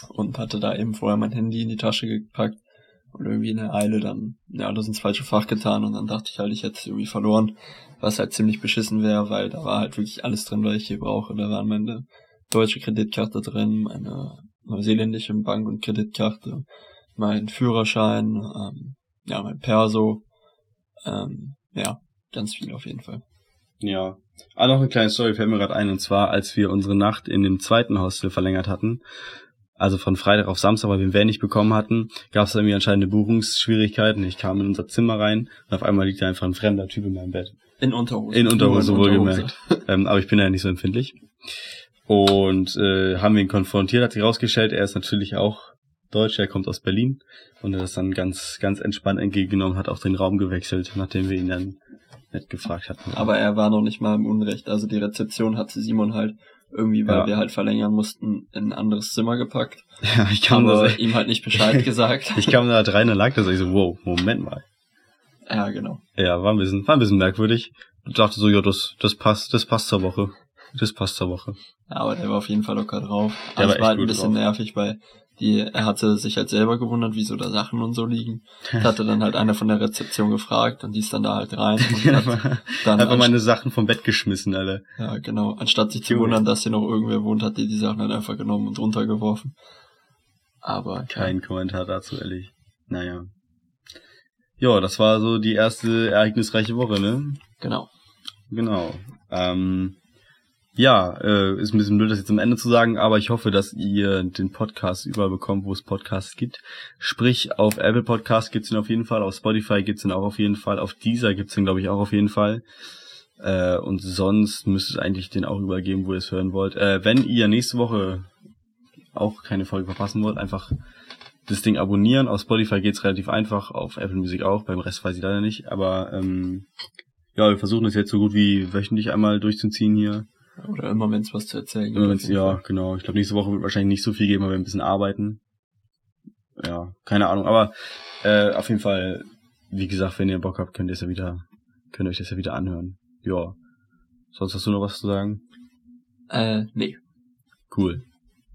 und hatte da eben vorher mein Handy in die Tasche gepackt und irgendwie in der Eile dann, ja, das ins falsche Fach getan und dann dachte ich halt, ich hätte es irgendwie verloren, was halt ziemlich beschissen wäre, weil da war halt wirklich alles drin, was ich hier brauche. Da waren meine deutsche Kreditkarte drin, meine neuseeländische Bank- und Kreditkarte, mein Führerschein, ähm, ja, mein Perso, ähm, ja, ganz viel auf jeden Fall. Ja. Ah, noch eine kleine Story fällt mir gerade ein. Und zwar, als wir unsere Nacht in dem zweiten Hostel verlängert hatten, also von Freitag auf Samstag, weil wir einen Van nicht bekommen hatten, gab es irgendwie anscheinend Buchungsschwierigkeiten. Ich kam in unser Zimmer rein und auf einmal liegt da einfach ein fremder Typ in meinem Bett. In Unterhose. In Unterhose wohlgemerkt. ähm, aber ich bin ja nicht so empfindlich. Und äh, haben wir ihn konfrontiert, hat sich rausgestellt, er ist natürlich auch Deutsch, er kommt aus Berlin und er hat das dann ganz, ganz entspannt entgegengenommen, hat auch den Raum gewechselt, nachdem wir ihn dann nett gefragt hatten. Aber er war noch nicht mal im Unrecht. Also die Rezeption hatte Simon halt irgendwie, weil Ja. wir halt verlängern mussten, in ein anderes Zimmer gepackt. ja, ich kam da, ihm halt nicht Bescheid gesagt. ich kam da rein, dann lag das, ich so, wow, Moment mal. ja, genau. Ja, war ein bisschen, war ein bisschen merkwürdig. Ich dachte so, ja, das, das passt, das passt zur Woche. Das passt zur Woche. Aber der war auf jeden Fall locker drauf. Der Aber war es war halt ein bisschen drauf. nervig, weil die, er hatte sich halt selber gewundert, wieso da Sachen und so liegen. Das hatte dann halt einer von der Rezeption gefragt und die ist dann da halt rein. Und hat dann Einfach meine Sachen vom Bett geschmissen, alle. ja, genau. Anstatt sich zu wundern, dass hier noch irgendwer wohnt, hat die die Sachen halt einfach genommen und runtergeworfen. Aber Kein Kommentar dazu, ehrlich. Naja. Ja, das war so die erste ereignisreiche Woche, ne? genau. Genau. Ähm, ja, äh, ist ein bisschen blöd, das jetzt am Ende zu sagen, aber ich hoffe, dass ihr den Podcast überall bekommt, wo es Podcasts gibt. Sprich, auf Apple Podcast gibt's ihn auf jeden Fall, auf Spotify gibt's ihn auch auf jeden Fall, auf Deezer gibt's ihn, glaube ich, auch auf jeden Fall. Äh, und sonst müsste es eigentlich den auch überall geben, wo ihr es hören wollt. Äh, wenn ihr nächste Woche auch keine Folge verpassen wollt, einfach das Ding abonnieren. Auf Spotify geht's relativ einfach, auf Apple Music auch, beim Rest weiß ich leider nicht. Aber ähm, ja, wir versuchen es jetzt so gut wie wöchentlich einmal durchzuziehen hier. Oder immer, wenn es was zu erzählen gibt. Immer wenn's, ja, genau. Ich glaube, nächste Woche wird wahrscheinlich nicht so viel geben, weil wir ein bisschen arbeiten. Ja, keine Ahnung. Aber äh, auf jeden Fall, wie gesagt, wenn ihr Bock habt, könnt ihr es ja wieder, könnt ihr euch das ja wieder anhören. Ja. Sonst hast du noch was zu sagen? Äh, nee. Cool.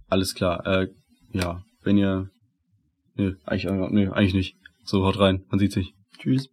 Alles klar. Äh, ja, wenn ihr. Nö, eigentlich, nö, eigentlich nicht. So, haut rein. Man sieht sich. Tschüss.